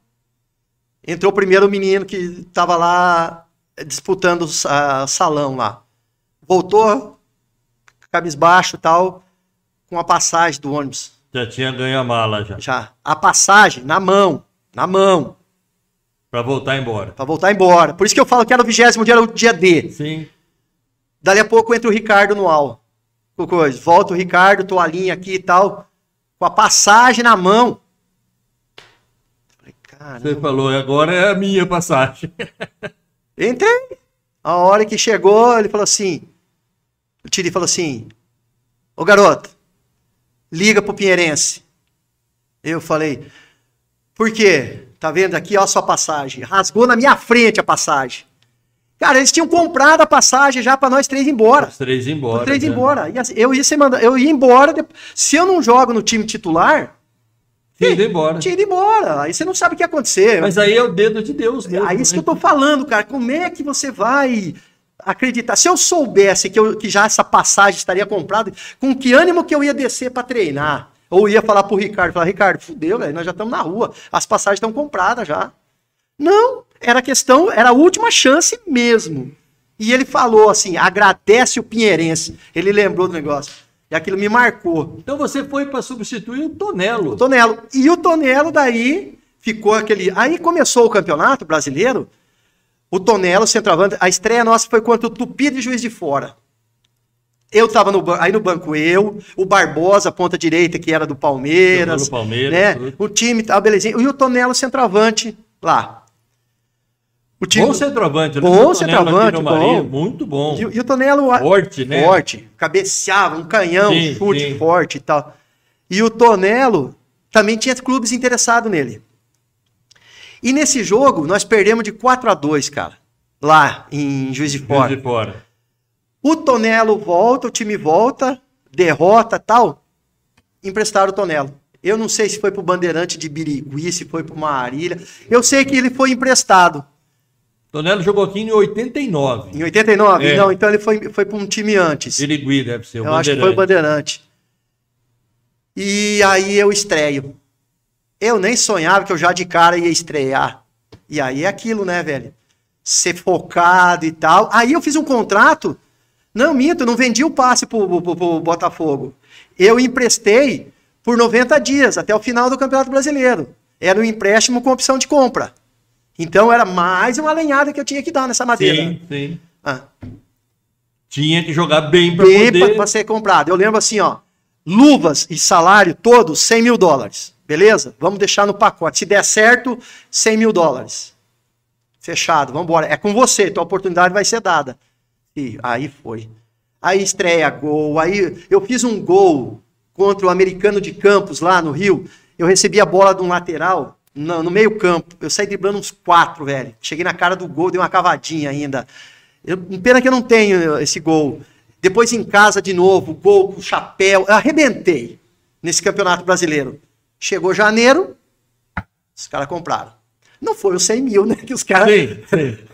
Entrou primeiro o menino que estava lá disputando o salão lá. Voltou, cabisbaixo e tal, com a passagem do ônibus. Já tinha ganho a mala já. Já. A passagem na mão, na mão. Para voltar embora. Para voltar embora. Por isso que eu falo que era o vigésimo dia, era o dia D. Sim. Dali a pouco entra o Ricardo no Coisa. Volta o Ricardo, toalhinha aqui e tal, com a passagem na mão. Caramba. Você falou, agora é a minha passagem. Entrei. A hora que chegou, ele falou assim: o Tiri falou assim: Ô garoto, liga pro Pinheirense. Eu falei: Por quê? Tá vendo aqui, ó a sua passagem. Rasgou na minha frente a passagem. Cara, eles tinham comprado a passagem já para nós três ir embora. Os três ir embora. Os três né? embora. Eu ia, ser manda... eu ia embora. Se eu não jogo no time titular, tinha ido embora. Tinha ido embora. Aí você não sabe o que ia acontecer. Mas aí é o dedo de Deus mesmo. Aí é isso né? que eu tô falando, cara. Como é que você vai acreditar? Se eu soubesse que, eu, que já essa passagem estaria comprada, com que ânimo que eu ia descer para treinar? Ou ia falar pro Ricardo, falar, Ricardo, fudeu, velho, nós já estamos na rua, as passagens estão compradas já. Não, era questão, era a última chance mesmo. E ele falou assim, agradece o Pinheirense. Ele lembrou do negócio. E aquilo me marcou. Então você foi para substituir o Tonelo. O Tonelo. E o Tonelo daí ficou aquele. Aí começou o campeonato brasileiro. O Tonelo, centroavante, a estreia nossa foi contra o Tupi de Juiz de Fora. Eu tava no aí no banco eu, o Barbosa, ponta direita, que era do Palmeiras, Palmeiras né? O time tava belezinha, e o Tonelo centroavante lá. O time... Bom centroavante, né? Bom centroavante, bom. Muito bom. E, e, o Tonelo... Forte, né? Forte. Cabeceava, um canhão, sim, chute sim. forte e tal. E o Tonelo também tinha clubes interessados nele. E nesse jogo, nós perdemos de 4 a 2 cara. Lá, em Juiz de Fora. Juiz de Fora. O Tonelo volta, o time volta, derrota tal. Emprestaram o Tonelo. Eu não sei se foi pro Bandeirante de Birigui, se foi pro Marília. Eu sei que ele foi emprestado. Tonelo jogou aqui em 89. Em 89? É. Não, então ele foi, foi para um time antes. Irigui deve ser. O eu acho que foi o Bandeirante. E aí eu estreio. Eu nem sonhava que eu já de cara ia estrear. E aí é aquilo, né, velho? Ser focado e tal. Aí eu fiz um contrato. Não, minto, não vendi o passe pro, pro Botafogo. Eu emprestei por 90 dias, até o final do Campeonato Brasileiro. Era um empréstimo com opção de compra. Então era mais uma lenhada que eu tinha que dar nessa madeira. Sim, sim. Ah. Tinha que jogar bem para poder... Para ser comprado. Eu lembro assim, ó, luvas e salário todos 100 mil dólares. Beleza? Vamos deixar no pacote. Se der certo, 100 mil dólares. Fechado, vamos embora. É com você, tua oportunidade vai ser dada. E aí foi. Aí estreia gol, aí eu fiz um gol contra o americano de Campos, lá no Rio. Eu recebi a bola de um lateral, no, no meio campo. Eu saí driblando uns quatro, velho. Cheguei na cara do gol, dei uma cavadinha ainda. Eu, pena que eu não tenho esse gol. Depois em casa de novo, gol com chapéu. Eu arrebentei nesse campeonato brasileiro. Chegou janeiro, os caras compraram. Não foi os 100 mil, né? Que os caras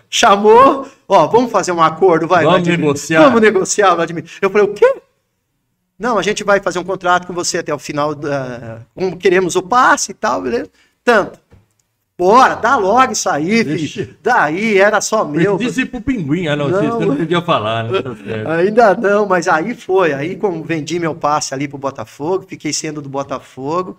chamou. Ó, vamos fazer um acordo, vai. Vamos Vladimir. negociar. Vamos negociar, Vladimir. Eu falei, o quê? Não, a gente vai fazer um contrato com você até o final. Da... Como queremos o passe e tal, beleza? Tanto. Bora, dá logo isso aí, filho. Daí era só meu. Precisa ir pro pinguim. Ah, não, Não. você não podia falar, né? Tá. Ainda não, mas aí foi. Aí, como vendi meu passe ali pro Botafogo, fiquei sendo do Botafogo.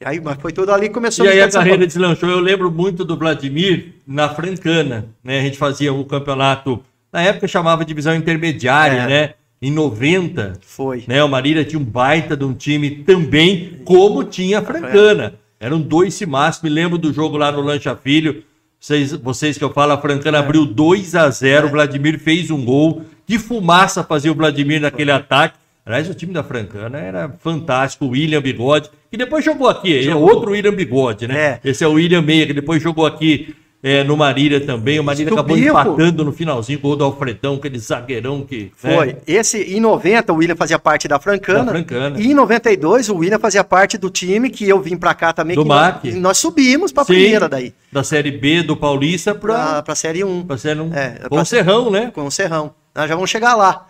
E aí, mas foi tudo ali começou E aí a de São carreira deslanchou. Eu lembro muito do Vladimir na Francana, né? A gente fazia o campeonato, na época chamava divisão intermediária, É. né? Em 90, Foi. né? O Marília tinha um baita de um time também, como tinha a Francana. Eram dois timaços. Me lembro do jogo lá no Lancha Filho. Vocês, vocês que eu falo, a Francana abriu 2 a 0 O Vladimir fez um gol. Que fumaça fazia o Vladimir naquele ataque. Aliás, o time da Francana era fantástico. O William Bigode, que depois jogou aqui. Ele é outro William Bigode, né? É. Esse é o William Meia, que depois jogou aqui é, no Marília também. O Marília acabou Subiu, pô. empatando no finalzinho com o do Alfredão, aquele zagueirão que. né? Foi. Esse, em 90, o William fazia parte da Francana. Da Francana. E em 92, o William fazia parte do time que eu vim pra cá também. Do MAC. Nós, nós subimos pra Sim, primeira daí. Da Série B do Paulista Pra, para pra Série 1. pra Série 1. É, com pra- o Serrão, né? Com o Serrão. Nós já vamos chegar lá.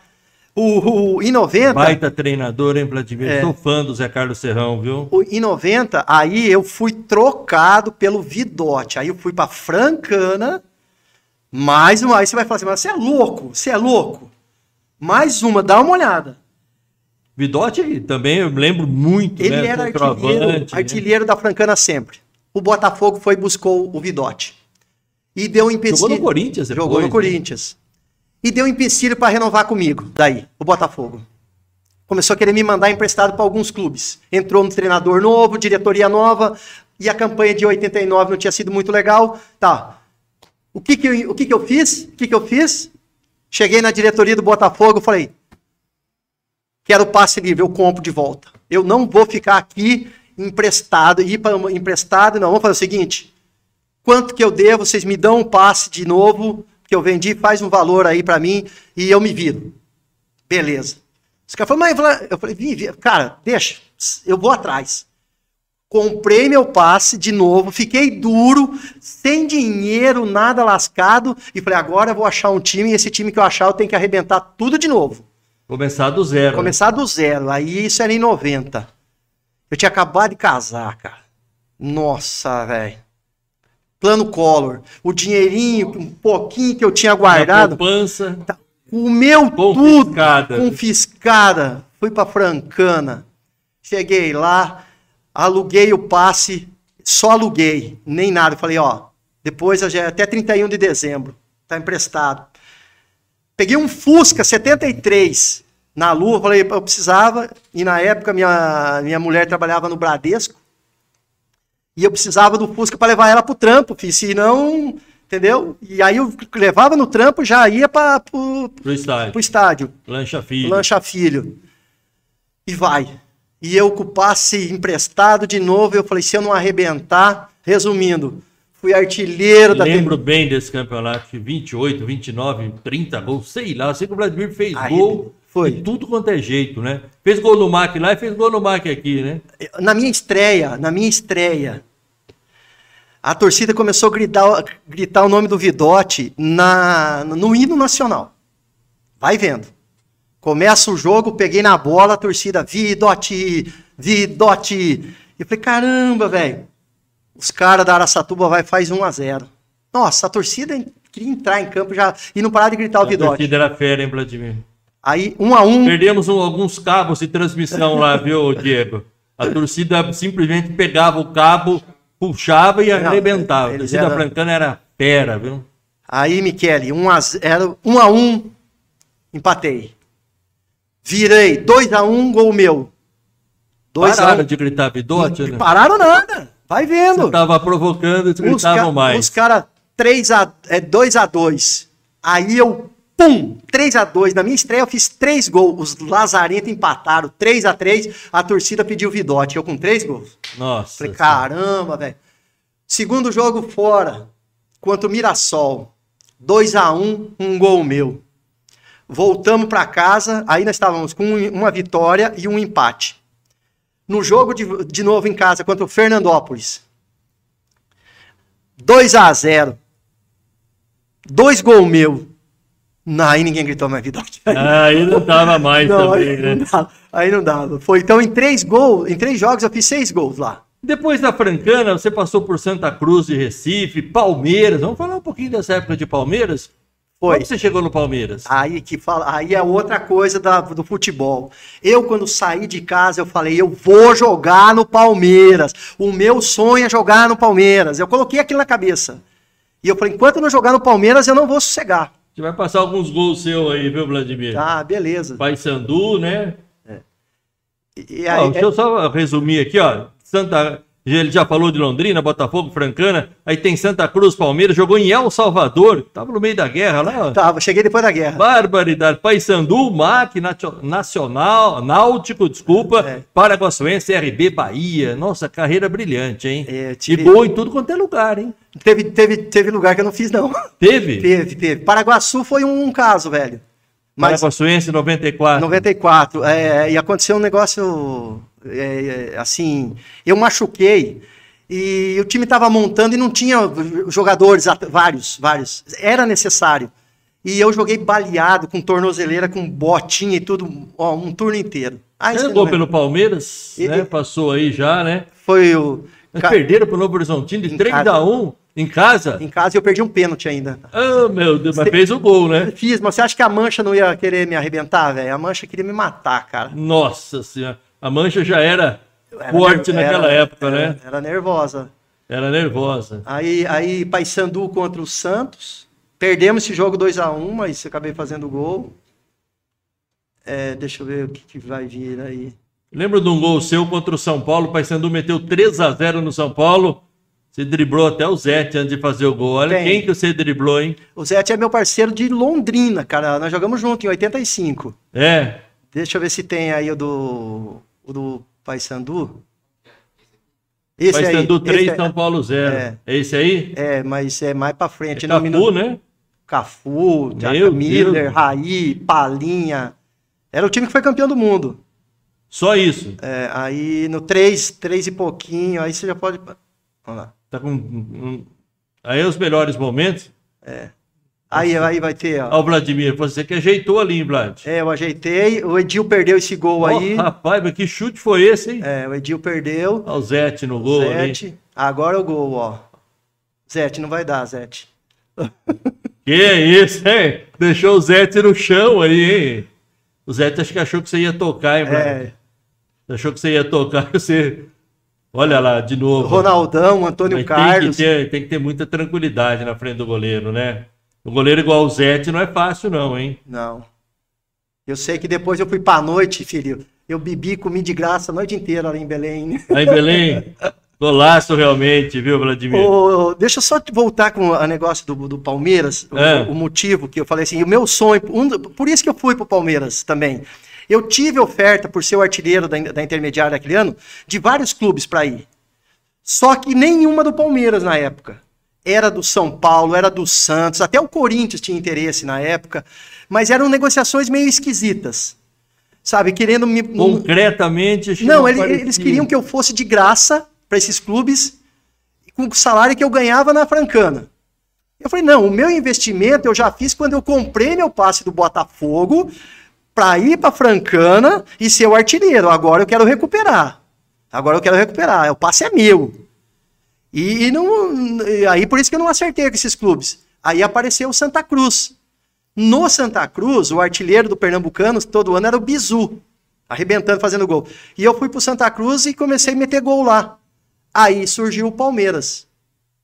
O, o- em 90. Baita treinador, hein, Vladimir? É. Sou fã do Zé Carlos Serrão, viu? O- Em 90, aí eu fui trocado pelo Vidote. Aí eu fui pra Francana. Mais uma. Aí você vai falar assim, mas você é louco, você é louco. Mais uma, dá uma olhada. Vidotti também, eu lembro muito, Ele né? era artilheiro, né? artilheiro da Francana sempre. O Botafogo foi e buscou o Vidote. E deu um empecilho. Jogou no Corinthians depois, Jogou no né? Corinthians. E deu empecilho para renovar comigo, daí, o Botafogo. Começou a querer me mandar emprestado para alguns clubes. Entrou um treinador novo, diretoria nova, e a campanha de 89 não tinha sido muito legal. Tá. O que que eu, o que que eu fiz? O que que eu fiz? Cheguei na diretoria do Botafogo, falei: quero passe livre, eu compro de volta. Eu não vou ficar aqui emprestado, ir para emprestado, não. Vamos fazer o seguinte: quanto que eu devo, vocês me dão um passe de novo, que eu vendi, faz um valor aí para mim e eu me viro. Beleza. Os caras falaram, mas eu falei, vim, cara, deixa, eu vou atrás. Comprei meu passe de novo, fiquei duro, sem dinheiro, nada lascado, e falei, agora eu vou achar um time, e esse time que eu achar eu tenho que arrebentar tudo de novo. Começar do zero. né? Começar do zero. Aí isso era em 90. Eu tinha acabado de casar, cara. Nossa, velho. Plano Collor. O dinheirinho, um pouquinho que eu tinha guardado. poupança. O meu Confiscada. tudo confiscada. Fui pra Francana. Cheguei lá, aluguei o passe, só aluguei, nem nada. Falei, ó, depois até 31 de dezembro, tá emprestado. Peguei um Fusca 73 na lua, falei, eu precisava, e na época minha, minha mulher trabalhava no Bradesco, e eu precisava do Fusca para levar ela pro trampo, filho, senão, entendeu? E aí eu levava no trampo, já ia para pro, Pro estádio. pro estádio, Lancha filho. lancha filho. E vai. E eu com o passe emprestado de novo, eu falei, se eu não arrebentar, resumindo, fui artilheiro da Lembro bem desse campeonato, de 28, 29, 30 gols, sei lá. Sei que o Vladimir fez Aí, gol foi. de tudo quanto é jeito, né? Fez gol no MAC lá e fez gol no MAC aqui, né? na minha estreia, na minha estreia, a torcida começou a gritar, gritar o nome do Vidote na, no hino nacional. Vai vendo. Começa o jogo, peguei na bola, a torcida, Vidote, Vidote. Eu falei, caramba, velho. Os caras da Araçatuba vai faz 1 a 0 Nossa, a torcida queria entrar em campo já e não parar de gritar o A Vidote. torcida era fera, hein, Vladimir? Aí, 1 a 1 Perdemos um- alguns cabos de transmissão lá, viu, Diego? A torcida simplesmente pegava o cabo, puxava e Não, arrebentava. A torcida eram- francana era fera, viu? Aí, Michele, 1 a 0, 1 a 1, empatei. Virei 2 a 1, gol meu. 2 a Pararam 1. de gritar Vidote, Não né? pararam nada. Vai vendo. Você tava provocando, Os, gritavam mais. os caras 3 a é 2 a 2. Aí eu Pum! 3 a 2 Na minha estreia eu fiz três gols. Os Lazarento empataram 3 a 3 A torcida pediu Vidote. Eu com três gols. Nossa. Falei, caramba, velho. Segundo jogo fora, contra o Mirassol. 2 a 1 um gol meu. Voltamos para casa, aí nós estávamos com uma vitória e um empate. No jogo de, de novo em casa contra o Fernandópolis. 2 a 0 Dois gols meu. Não, aí ninguém gritou mais Vidote. Aí não dava mais Não, também, aí, né? não dava, aí não dava. Foi então em três gols, em três jogos eu fiz seis gols lá. Depois da Francana, você passou por Santa Cruz de Recife, Palmeiras. Vamos falar um pouquinho dessa época de Palmeiras? Foi. Como você chegou no Palmeiras? Aí que fala, aí é outra coisa da- do futebol. Eu quando saí de casa eu falei, eu vou jogar no Palmeiras. O meu sonho é jogar no Palmeiras. Eu coloquei aquilo na cabeça. E eu falei, enquanto eu não jogar no Palmeiras, eu não vou sossegar. Gente vai passar alguns gols seus aí, viu, Vladimir? Ah, beleza. Paysandu, né? E, e Ó, aí, deixa eu só resumir aqui, ó. Santa, ele já falou de Londrina, Botafogo, Francana. Aí tem Santa Cruz, Palmeiras, jogou em El Salvador, tava no meio da guerra lá, tava, cheguei depois da guerra. Barbaridade. Paysandu, MAC, Nacional, Náutico, desculpa, É. Paraguaçuense, RB, Bahia. Nossa, carreira brilhante, hein? É, E tive- boa em tudo quanto é lugar, hein? Teve, teve, teve lugar que eu não fiz, não. Teve? teve, teve. Paraguaçu foi um, caso, velho. Mas Paraguaçuense 94. 94. É, e aconteceu um negócio é, é, assim. Eu machuquei e o time estava montando e não tinha jogadores, vários, vários. Era necessário. E eu joguei baleado, com tornozeleira, com botinha e tudo, ó, um turno inteiro. Aí Você você não pelo Palmeiras, E- né? e- Passou aí já, né? Foi o. Ca- Perderam pro Novo Horizontino de Em 3 casa. a 1 em casa? Em casa e eu perdi um pênalti ainda. Ah, meu Deus, mas fez o gol, né? Fiz, mas você acha que a mancha não ia querer me arrebentar, velho? A mancha queria me matar, cara. Nossa senhora. A mancha já era, Era forte ner- naquela era- época, era- né? Era nervosa. Era nervosa. Aí, aí Paysandu contra o Santos. Perdemos esse jogo 2 a 1 mas acabei fazendo gol. É, deixa eu ver o que, que vai vir aí. Lembro de um gol seu contra o São Paulo, o Paysandu meteu 3 a 0 no São Paulo. Você driblou até o Zete antes de fazer o gol. Olha Quem? quem que você driblou, hein? O Zete é meu parceiro de Londrina, cara. Nós jogamos junto em 85. É. Deixa eu ver se tem aí o do, o do Paysandu. Esse aí. Paysandu 3, esse é- São Paulo 0. É. É esse aí? É, mas é mais pra frente. É Cafu, minuto- né? Cafu, Meu Miller, Deus. Raí, Palinha. Era o time que foi campeão do mundo. Só isso. É, aí no 3, 3 e pouquinho, aí você já pode. Vamos lá. Tá com. Aí os melhores momentos. Aí, aí vai ter, ó. Ó, o Vladimir, você que ajeitou ali, hein, Vlad? É, eu ajeitei. O Edil perdeu esse gol Ó, aí. rapaz, mas que chute foi esse, hein? É, o Edil perdeu. Ó, o Zete no gol ali. Zete. Agora o gol, ó. Zete, não vai dar, Zete. Que isso, hein? Deixou o Zete no chão aí, hein? O Zete acho que achou que você ia tocar, hein, Vlad? É, Achou que você ia tocar, você. Olha lá, de novo. Ronaldão, Antônio Mas Carlos. Tem que, ter, tem que ter muita tranquilidade na frente do goleiro, né? O goleiro igual o Zete não é fácil, não, hein? Não. Eu sei que depois eu fui pra noite, filho. Eu bebi, comi de graça a noite inteira ali em Belém. Lá em Belém, golaço realmente, viu, Vladimir? Deixa eu só voltar com o negócio do, do Palmeiras, o- É. o, motivo que eu falei assim, o meu sonho, um por isso que eu fui pro Palmeiras também. Eu tive oferta por ser o artilheiro da, da intermediária daquele ano, de vários clubes para ir. Só que nenhuma do Palmeiras na época. Era do São Paulo, era do Santos, até o Corinthians tinha interesse na época, mas eram negociações meio esquisitas. Sabe, querendo me. Concretamente, Não, ele- eles queriam que eu fosse de graça para esses clubes com o salário que eu ganhava na Francana. Eu falei, não, o meu investimento eu já fiz quando eu comprei meu passe do Botafogo para ir para Francana e ser o artilheiro. Agora eu quero recuperar. Agora eu quero recuperar. O passe é meu. E, e não, e aí por isso que eu não acertei com esses clubes. Aí apareceu o Santa Cruz. No Santa Cruz, o artilheiro do Pernambucano todo ano era o Bizu, arrebentando, fazendo gol. E eu fui pro Santa Cruz e comecei a meter gol lá. Aí surgiu o Palmeiras.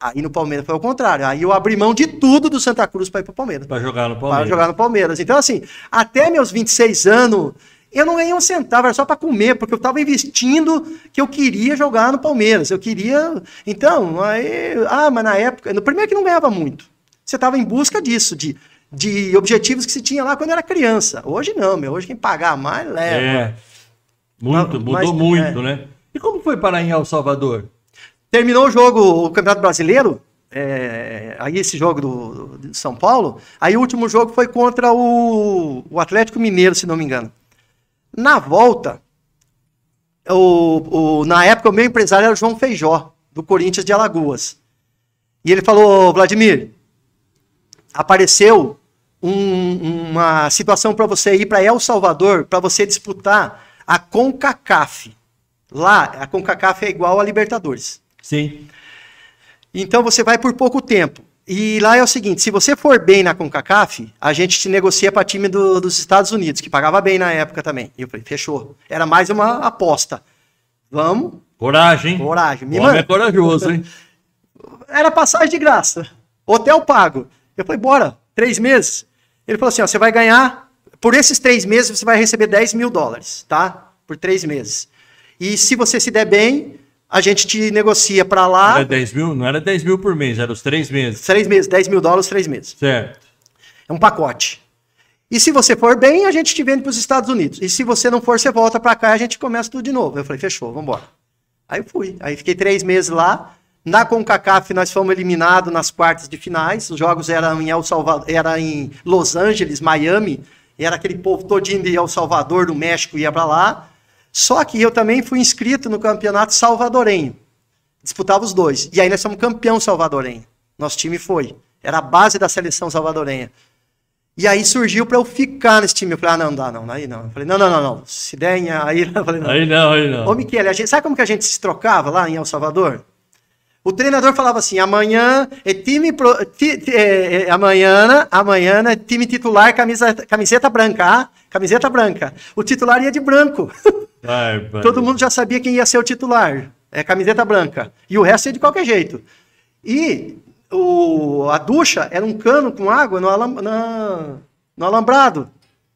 Aí no Palmeiras foi o contrário. Aí eu abri mão de tudo do Santa Cruz para ir pro Palmeiras. Pra jogar no Para Palmeiras. jogar no Palmeiras. Então, assim, até meus 26 anos, eu não ganhei um centavo, era só para comer, porque eu estava investindo que eu queria jogar no Palmeiras. Eu queria. Então, aí. Ah, mas na época. No primeiro que não ganhava muito. Você estava em busca disso, de de objetivos que se tinha lá quando era criança. Hoje não, meu. Hoje quem pagar mais leva. É. Muito, Mas- mudou mas- muito, é. né? E como foi parar em El Salvador? Terminou o jogo, o Campeonato Brasileiro, é, aí esse jogo do, do São Paulo, aí o último jogo foi contra o, o Atlético Mineiro, se não me engano. Na volta, o, o- na época o meu empresário era o João Feijó, do Corinthians de Alagoas. E ele falou, Vladimir, apareceu um- uma situação para você ir para El Salvador, para você disputar a CONCACAF. Lá, a CONCACAF é igual a Libertadores. Sim. Então você vai por pouco tempo. E lá é o seguinte: se você for bem na CONCACAF, a gente te negocia para time do- dos Estados Unidos, que pagava bem na época também. E eu falei, fechou. Era mais uma aposta. Vamos, Coragem. coragem. Me homem é manda. corajoso, hein? Era passagem de graça. Hotel pago. Eu falei, bora, três meses. Ele falou assim: ó, você vai ganhar, por esses três meses, você vai receber 10 mil dólares, tá? Por três meses. E se você se der bem, a gente te negocia para lá. Era 10 mil? Não era 10 mil por mês, era os três meses. Três meses, 10 mil dólares, três meses. Certo. É um pacote. E se você for bem, a gente te vende para os Estados Unidos. E se você não for, você volta para cá e a gente começa tudo de novo. Eu falei, fechou, vamos embora. Aí eu fui. Aí fiquei três meses lá. Na CONCACAF nós fomos eliminados nas quartas de finais. Os jogos eram em El Salvador, era em Los Angeles, Miami. Era aquele povo todinho de El Salvador, do México, ia para lá. Só que eu também fui inscrito no campeonato salvadorenho. Disputava os dois. E aí nós somos campeão salvadorenho. Nosso time foi. Era a base da seleção salvadorenha. E aí surgiu para eu ficar nesse time. Eu falei, ah, não, não dá, não, aí não. Eu falei, não, não, não, não. Se der, aí eu falei, não. Aí não, aí não. Ô, Michele, a gente, sabe como que a gente se trocava lá em El Salvador? O treinador falava assim: amanhã é time. Pro, ti- ti- é, é, amanhã, amanhã é time titular, camisa, camiseta branca. Ah, camiseta branca. O titular ia de branco. Vai, vai. Todo mundo já sabia quem ia ser o titular. É camiseta branca. E o resto ia de qualquer jeito. E o, a ducha era um cano com água no, alam, na- no alambrado.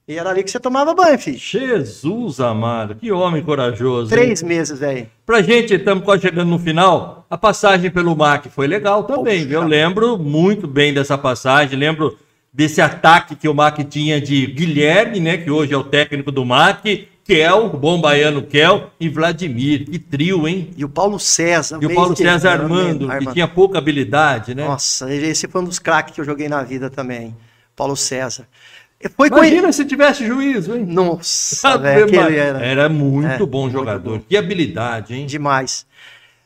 E era ali que você tomava banho, filho. Jesus amado, que homem corajoso. hein? Três meses, velho. Pra gente, estamos quase chegando no final. A passagem pelo MAC foi legal também. Poxa. Eu lembro muito bem dessa passagem. Lembro desse ataque que o MAC tinha de Guilherme, né? Que hoje é o técnico do MAC, Kel, o bom baiano Kel e Vladimir. Que trio, hein? E o Paulo César. E o Paulo César Armando, Armando, que tinha pouca habilidade, né? Nossa, esse foi um dos craques que eu joguei na vida também. Paulo César. Foi Imagina se tivesse juízo, hein? Nossa, velho, aquele era Era muito É, bom muito jogador. bom. Que habilidade, hein? demais.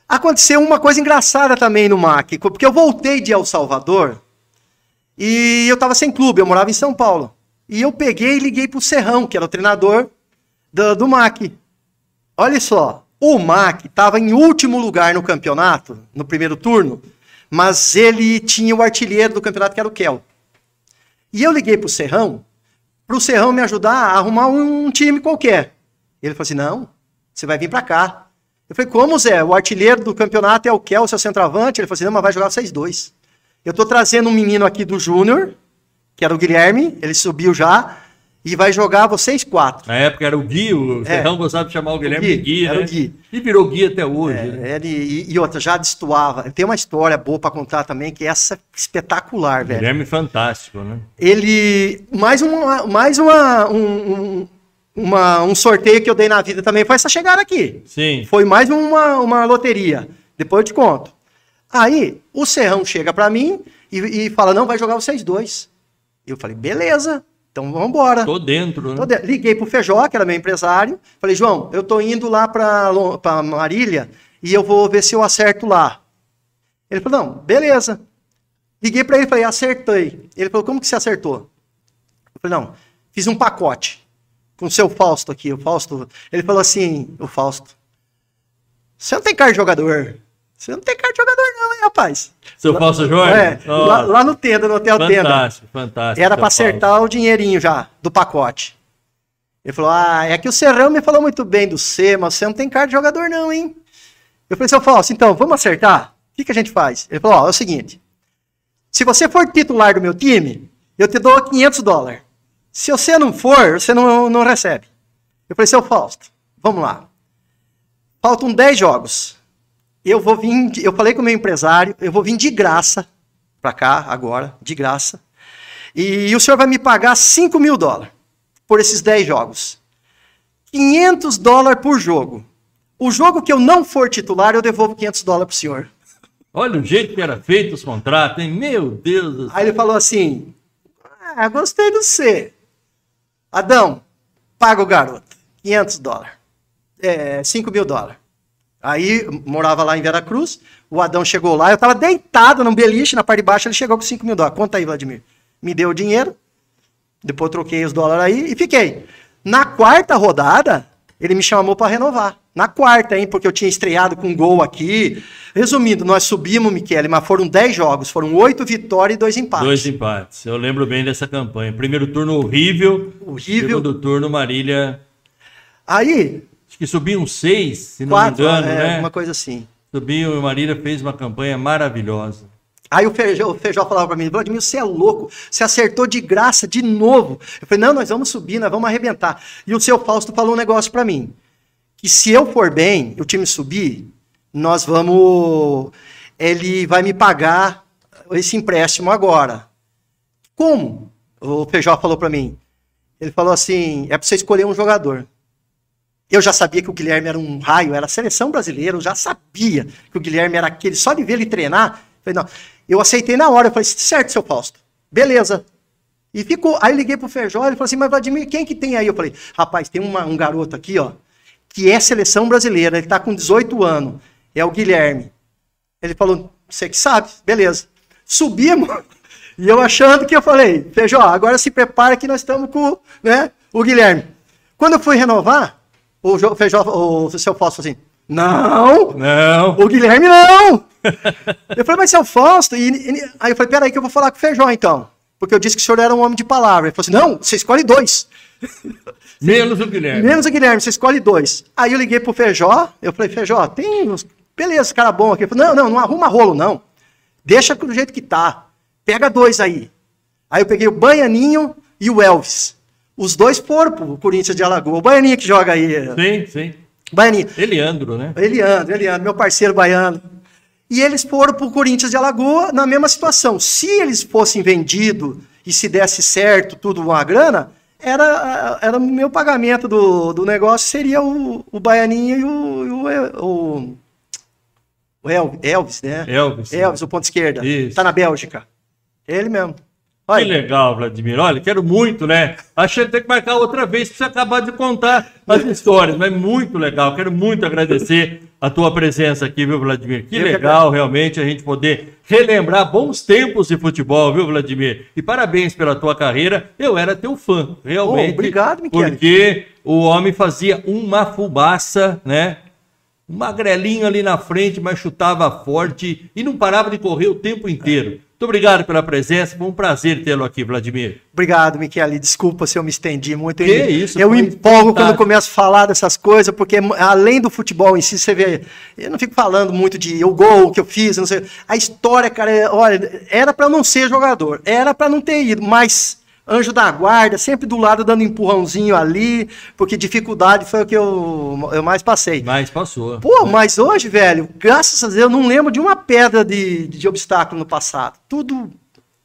Aconteceu uma coisa engraçada também no MAC, porque eu voltei de El Salvador e eu tava sem clube, eu morava em São Paulo. E eu peguei e liguei pro Serrão, que era o treinador do, do MAC. Olha só, o MAC estava em último lugar no campeonato, no primeiro turno, mas ele tinha o artilheiro do campeonato, que era o Kel. E eu liguei pro Serrão, pro Serrão me ajudar a arrumar um time qualquer. Ele falou assim: não, você vai vir para cá. Eu falei, como, Zé? O artilheiro do campeonato é o Kel, seu centroavante? Ele falou assim: não, mas vai jogar vocês dois. Eu tô trazendo um menino aqui do Júnior, que era o Guilherme, ele subiu já, e vai jogar vocês quatro. Na época era o Gui, o É. Serrão gostava de chamar o Guilherme Gui, de Gui, era né? o Gui. E virou Gui até hoje. né? É, ele, e, e outra, já destoava. Tem uma história boa para contar também, que é essa espetacular, velho. Guilherme fantástico, né? Ele. Mais, uma, mais uma, um, um, uma- um sorteio que eu dei na vida também foi essa chegada aqui. Sim. Foi mais uma, uma loteria. Depois eu te conto. Aí, o Serrão chega pra mim e, e fala: não, vai jogar vocês dois. Eu falei: beleza, então vamos embora. Tô dentro, né? Tô de- Liguei pro Feijó, que era meu empresário. Falei, João, eu tô indo lá pra, Marília e eu vou ver se eu acerto lá. Ele falou, não, beleza. Liguei pra ele e falei, acertei. Ele falou, como que você acertou? Eu falei, não, fiz um pacote com o seu Fausto aqui. O Fausto, ele falou assim, o Fausto, você não tem cara de jogador. Você não tem cara de jogador não, hein, rapaz? Seu falso Jorge? É, lá, lá no Tenda, no Hotel Tenda. fantástico, fantástico. Era para acertar o dinheirinho já do pacote. Ele falou: Ah, é que o Serrão me falou muito bem do C, mas você não tem cara de jogador, não, hein? Eu falei, seu Fausto, então, vamos acertar? O que, que a gente faz? Ele falou: Ó, é o seguinte. Se você for titular do meu time, eu te dou 500 dólares. Se você não for, você não, não recebe. Eu falei, seu Fausto, vamos lá. Faltam 10 jogos. Eu vou vir, eu falei com o meu empresário, eu vou vir de graça para cá agora, de graça. E, o senhor vai me pagar 5 mil dólares por esses 10 jogos. 500 dólares por jogo. O jogo que eu não for titular, eu devolvo 500 dólares pro senhor. Olha o jeito que era feito os contratos, hein? Meu Deus do céu. Aí ele falou assim: Ah, gostei do você. Adão, paga o garoto. 500 dólares. É, 5 mil dólares. Aí morava lá em Veracruz. O Adão chegou lá, eu tava deitado num beliche, na parte de baixo, ele chegou com 5 mil dólares. Conta aí, Vladimir. Me deu o dinheiro. Depois troquei os dólares aí e fiquei. Na quarta rodada, ele me chamou para renovar. Na quarta, hein? Porque eu tinha estreado com um gol aqui. Resumindo, nós subimos, Michele, mas foram 10 jogos. Foram oito vitórias e dois empates. Dois empates. Eu lembro bem dessa campanha. Primeiro turno horrível. Horrível. Segundo turno, Marília. Aí. Que subiam seis, se não quatro, me engano, é, né? Uma coisa assim. Subiu e Marília fez uma campanha maravilhosa. Aí o Feijó, o Feijó falava para mim, Vladimir, você é louco, você acertou de graça de novo. Eu falei, não, nós vamos subir, nós vamos arrebentar. E o seu Fausto falou um negócio para mim, que se eu for bem, o time subir, nós vamos, ele vai me pagar esse empréstimo agora. Como? O Feijó falou para mim. Ele falou assim, é para você escolher um jogador. Eu já sabia que o Guilherme era um raio, era seleção brasileira, eu já sabia que o Guilherme era aquele, só de ver ele treinar, eu falei, não, eu aceitei na hora. Eu falei, certo, seu Fausto. Beleza. E ficou. Aí eu liguei pro Feijó, ele falou assim, mas Vladimir, quem que tem aí? Eu falei, rapaz, tem uma, um garoto aqui, ó, que é seleção brasileira, ele tá com 18 anos. É o Guilherme. Ele falou, você que sabe, beleza. Subimos, e eu achando que eu falei, Feijó, agora se prepara que nós estamos com né, o Guilherme. Quando eu fui renovar, o Feijó, o seu Fausto assim, não! Não! O Guilherme não! eu falei, mas seu Fausto. E, e, aí eu falei, peraí, que eu vou falar com o Feijó então. Porque eu disse que o senhor era um homem de palavra. Ele falou assim: não, você escolhe dois. Menos o Guilherme. Menos o Guilherme, você escolhe dois. Aí eu liguei pro Feijó, eu falei, Feijó, tem uns. Beleza, cara bom aqui. Ele falou, não, não, não arruma rolo, não. Deixa do jeito que tá. Pega dois aí. Aí eu peguei o Baianinho e o Elvis. Os dois foram pro Corinthians de Alagoas. O Baianinho que joga aí. Sim, sim. Baianinho. Eliandro, né? Eliandro, Eliandro, meu parceiro baiano. E eles foram para o Corinthians de Alagoa na mesma situação. Se eles fossem vendidos e se desse certo, tudo uma grana, era, era meu pagamento do, do negócio seria o, o Baianinho e o, o, o, Elvis, né? Elvis. Elvis, o ponto esquerda. Isso. Tá na Bélgica. Ele mesmo. Olha. Que legal, Vladimir. Olha, quero muito, né? Achei que tem que marcar outra vez para você acabar de contar as histórias, mas muito legal. Quero muito agradecer a tua presença aqui, viu, Vladimir? Que legal, realmente, a gente poder relembrar bons tempos de futebol, viu, Vladimir? E parabéns pela tua carreira. Eu era teu fã, realmente. Oh, obrigado, Miquel. Porque o homem fazia uma fubaça, né? Um magrelinho ali na frente, mas chutava forte e não parava de correr o tempo inteiro. Muito obrigado pela presença, foi um prazer tê-lo aqui, Vladimir. Obrigado, Michele. Desculpa se eu me estendi muito. Que eu, isso? Eu empolgo quando começo a falar dessas coisas, porque além do futebol em si, você vê, eu não fico falando muito de o gol que eu fiz, não sei. A história, cara, é, olha, era para não ser jogador, era para não ter ido, mas anjo da guarda, sempre do lado dando empurrãozinho ali, porque dificuldade foi o que eu, eu mais passei. Mais passou. Pô, mas hoje, velho, graças a Deus, eu não lembro de uma pedra de, de obstáculo no passado. Tudo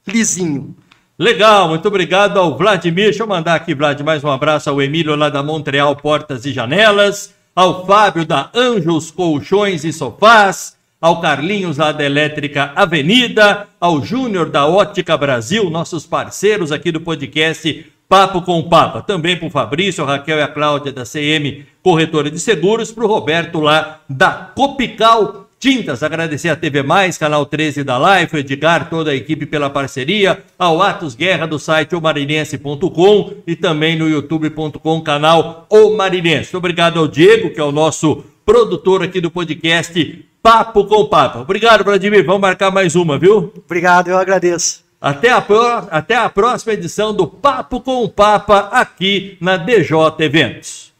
lisinho. Legal, muito obrigado ao Vladimir. Deixa eu mandar aqui, Vlad, mais um abraço ao Emílio lá da Montreal Portas e Janelas, ao Fábio da Anjos Colchões e Sofás, ao Carlinhos lá da Elétrica Avenida, ao Júnior da Ótica Brasil, nossos parceiros aqui do podcast Papo com o Papa. Também para o Fabrício, a Raquel e a Cláudia da CM Corretora de Seguros, para o Roberto lá da Copical Tintas. Agradecer a TV Mais, Canal 13 da Live, o Edgar, toda a equipe pela parceria, ao Atos Guerra do site omarinense.com e também no youtube.com, canal O Marinense. Obrigado ao Diego, que é o nosso produtor aqui do podcast Papo com Papa. Obrigado, Vladimir. Vamos marcar mais uma, viu? Obrigado, eu agradeço. Até a, até a próxima edição do Papo com o Papa aqui na DJ Eventos.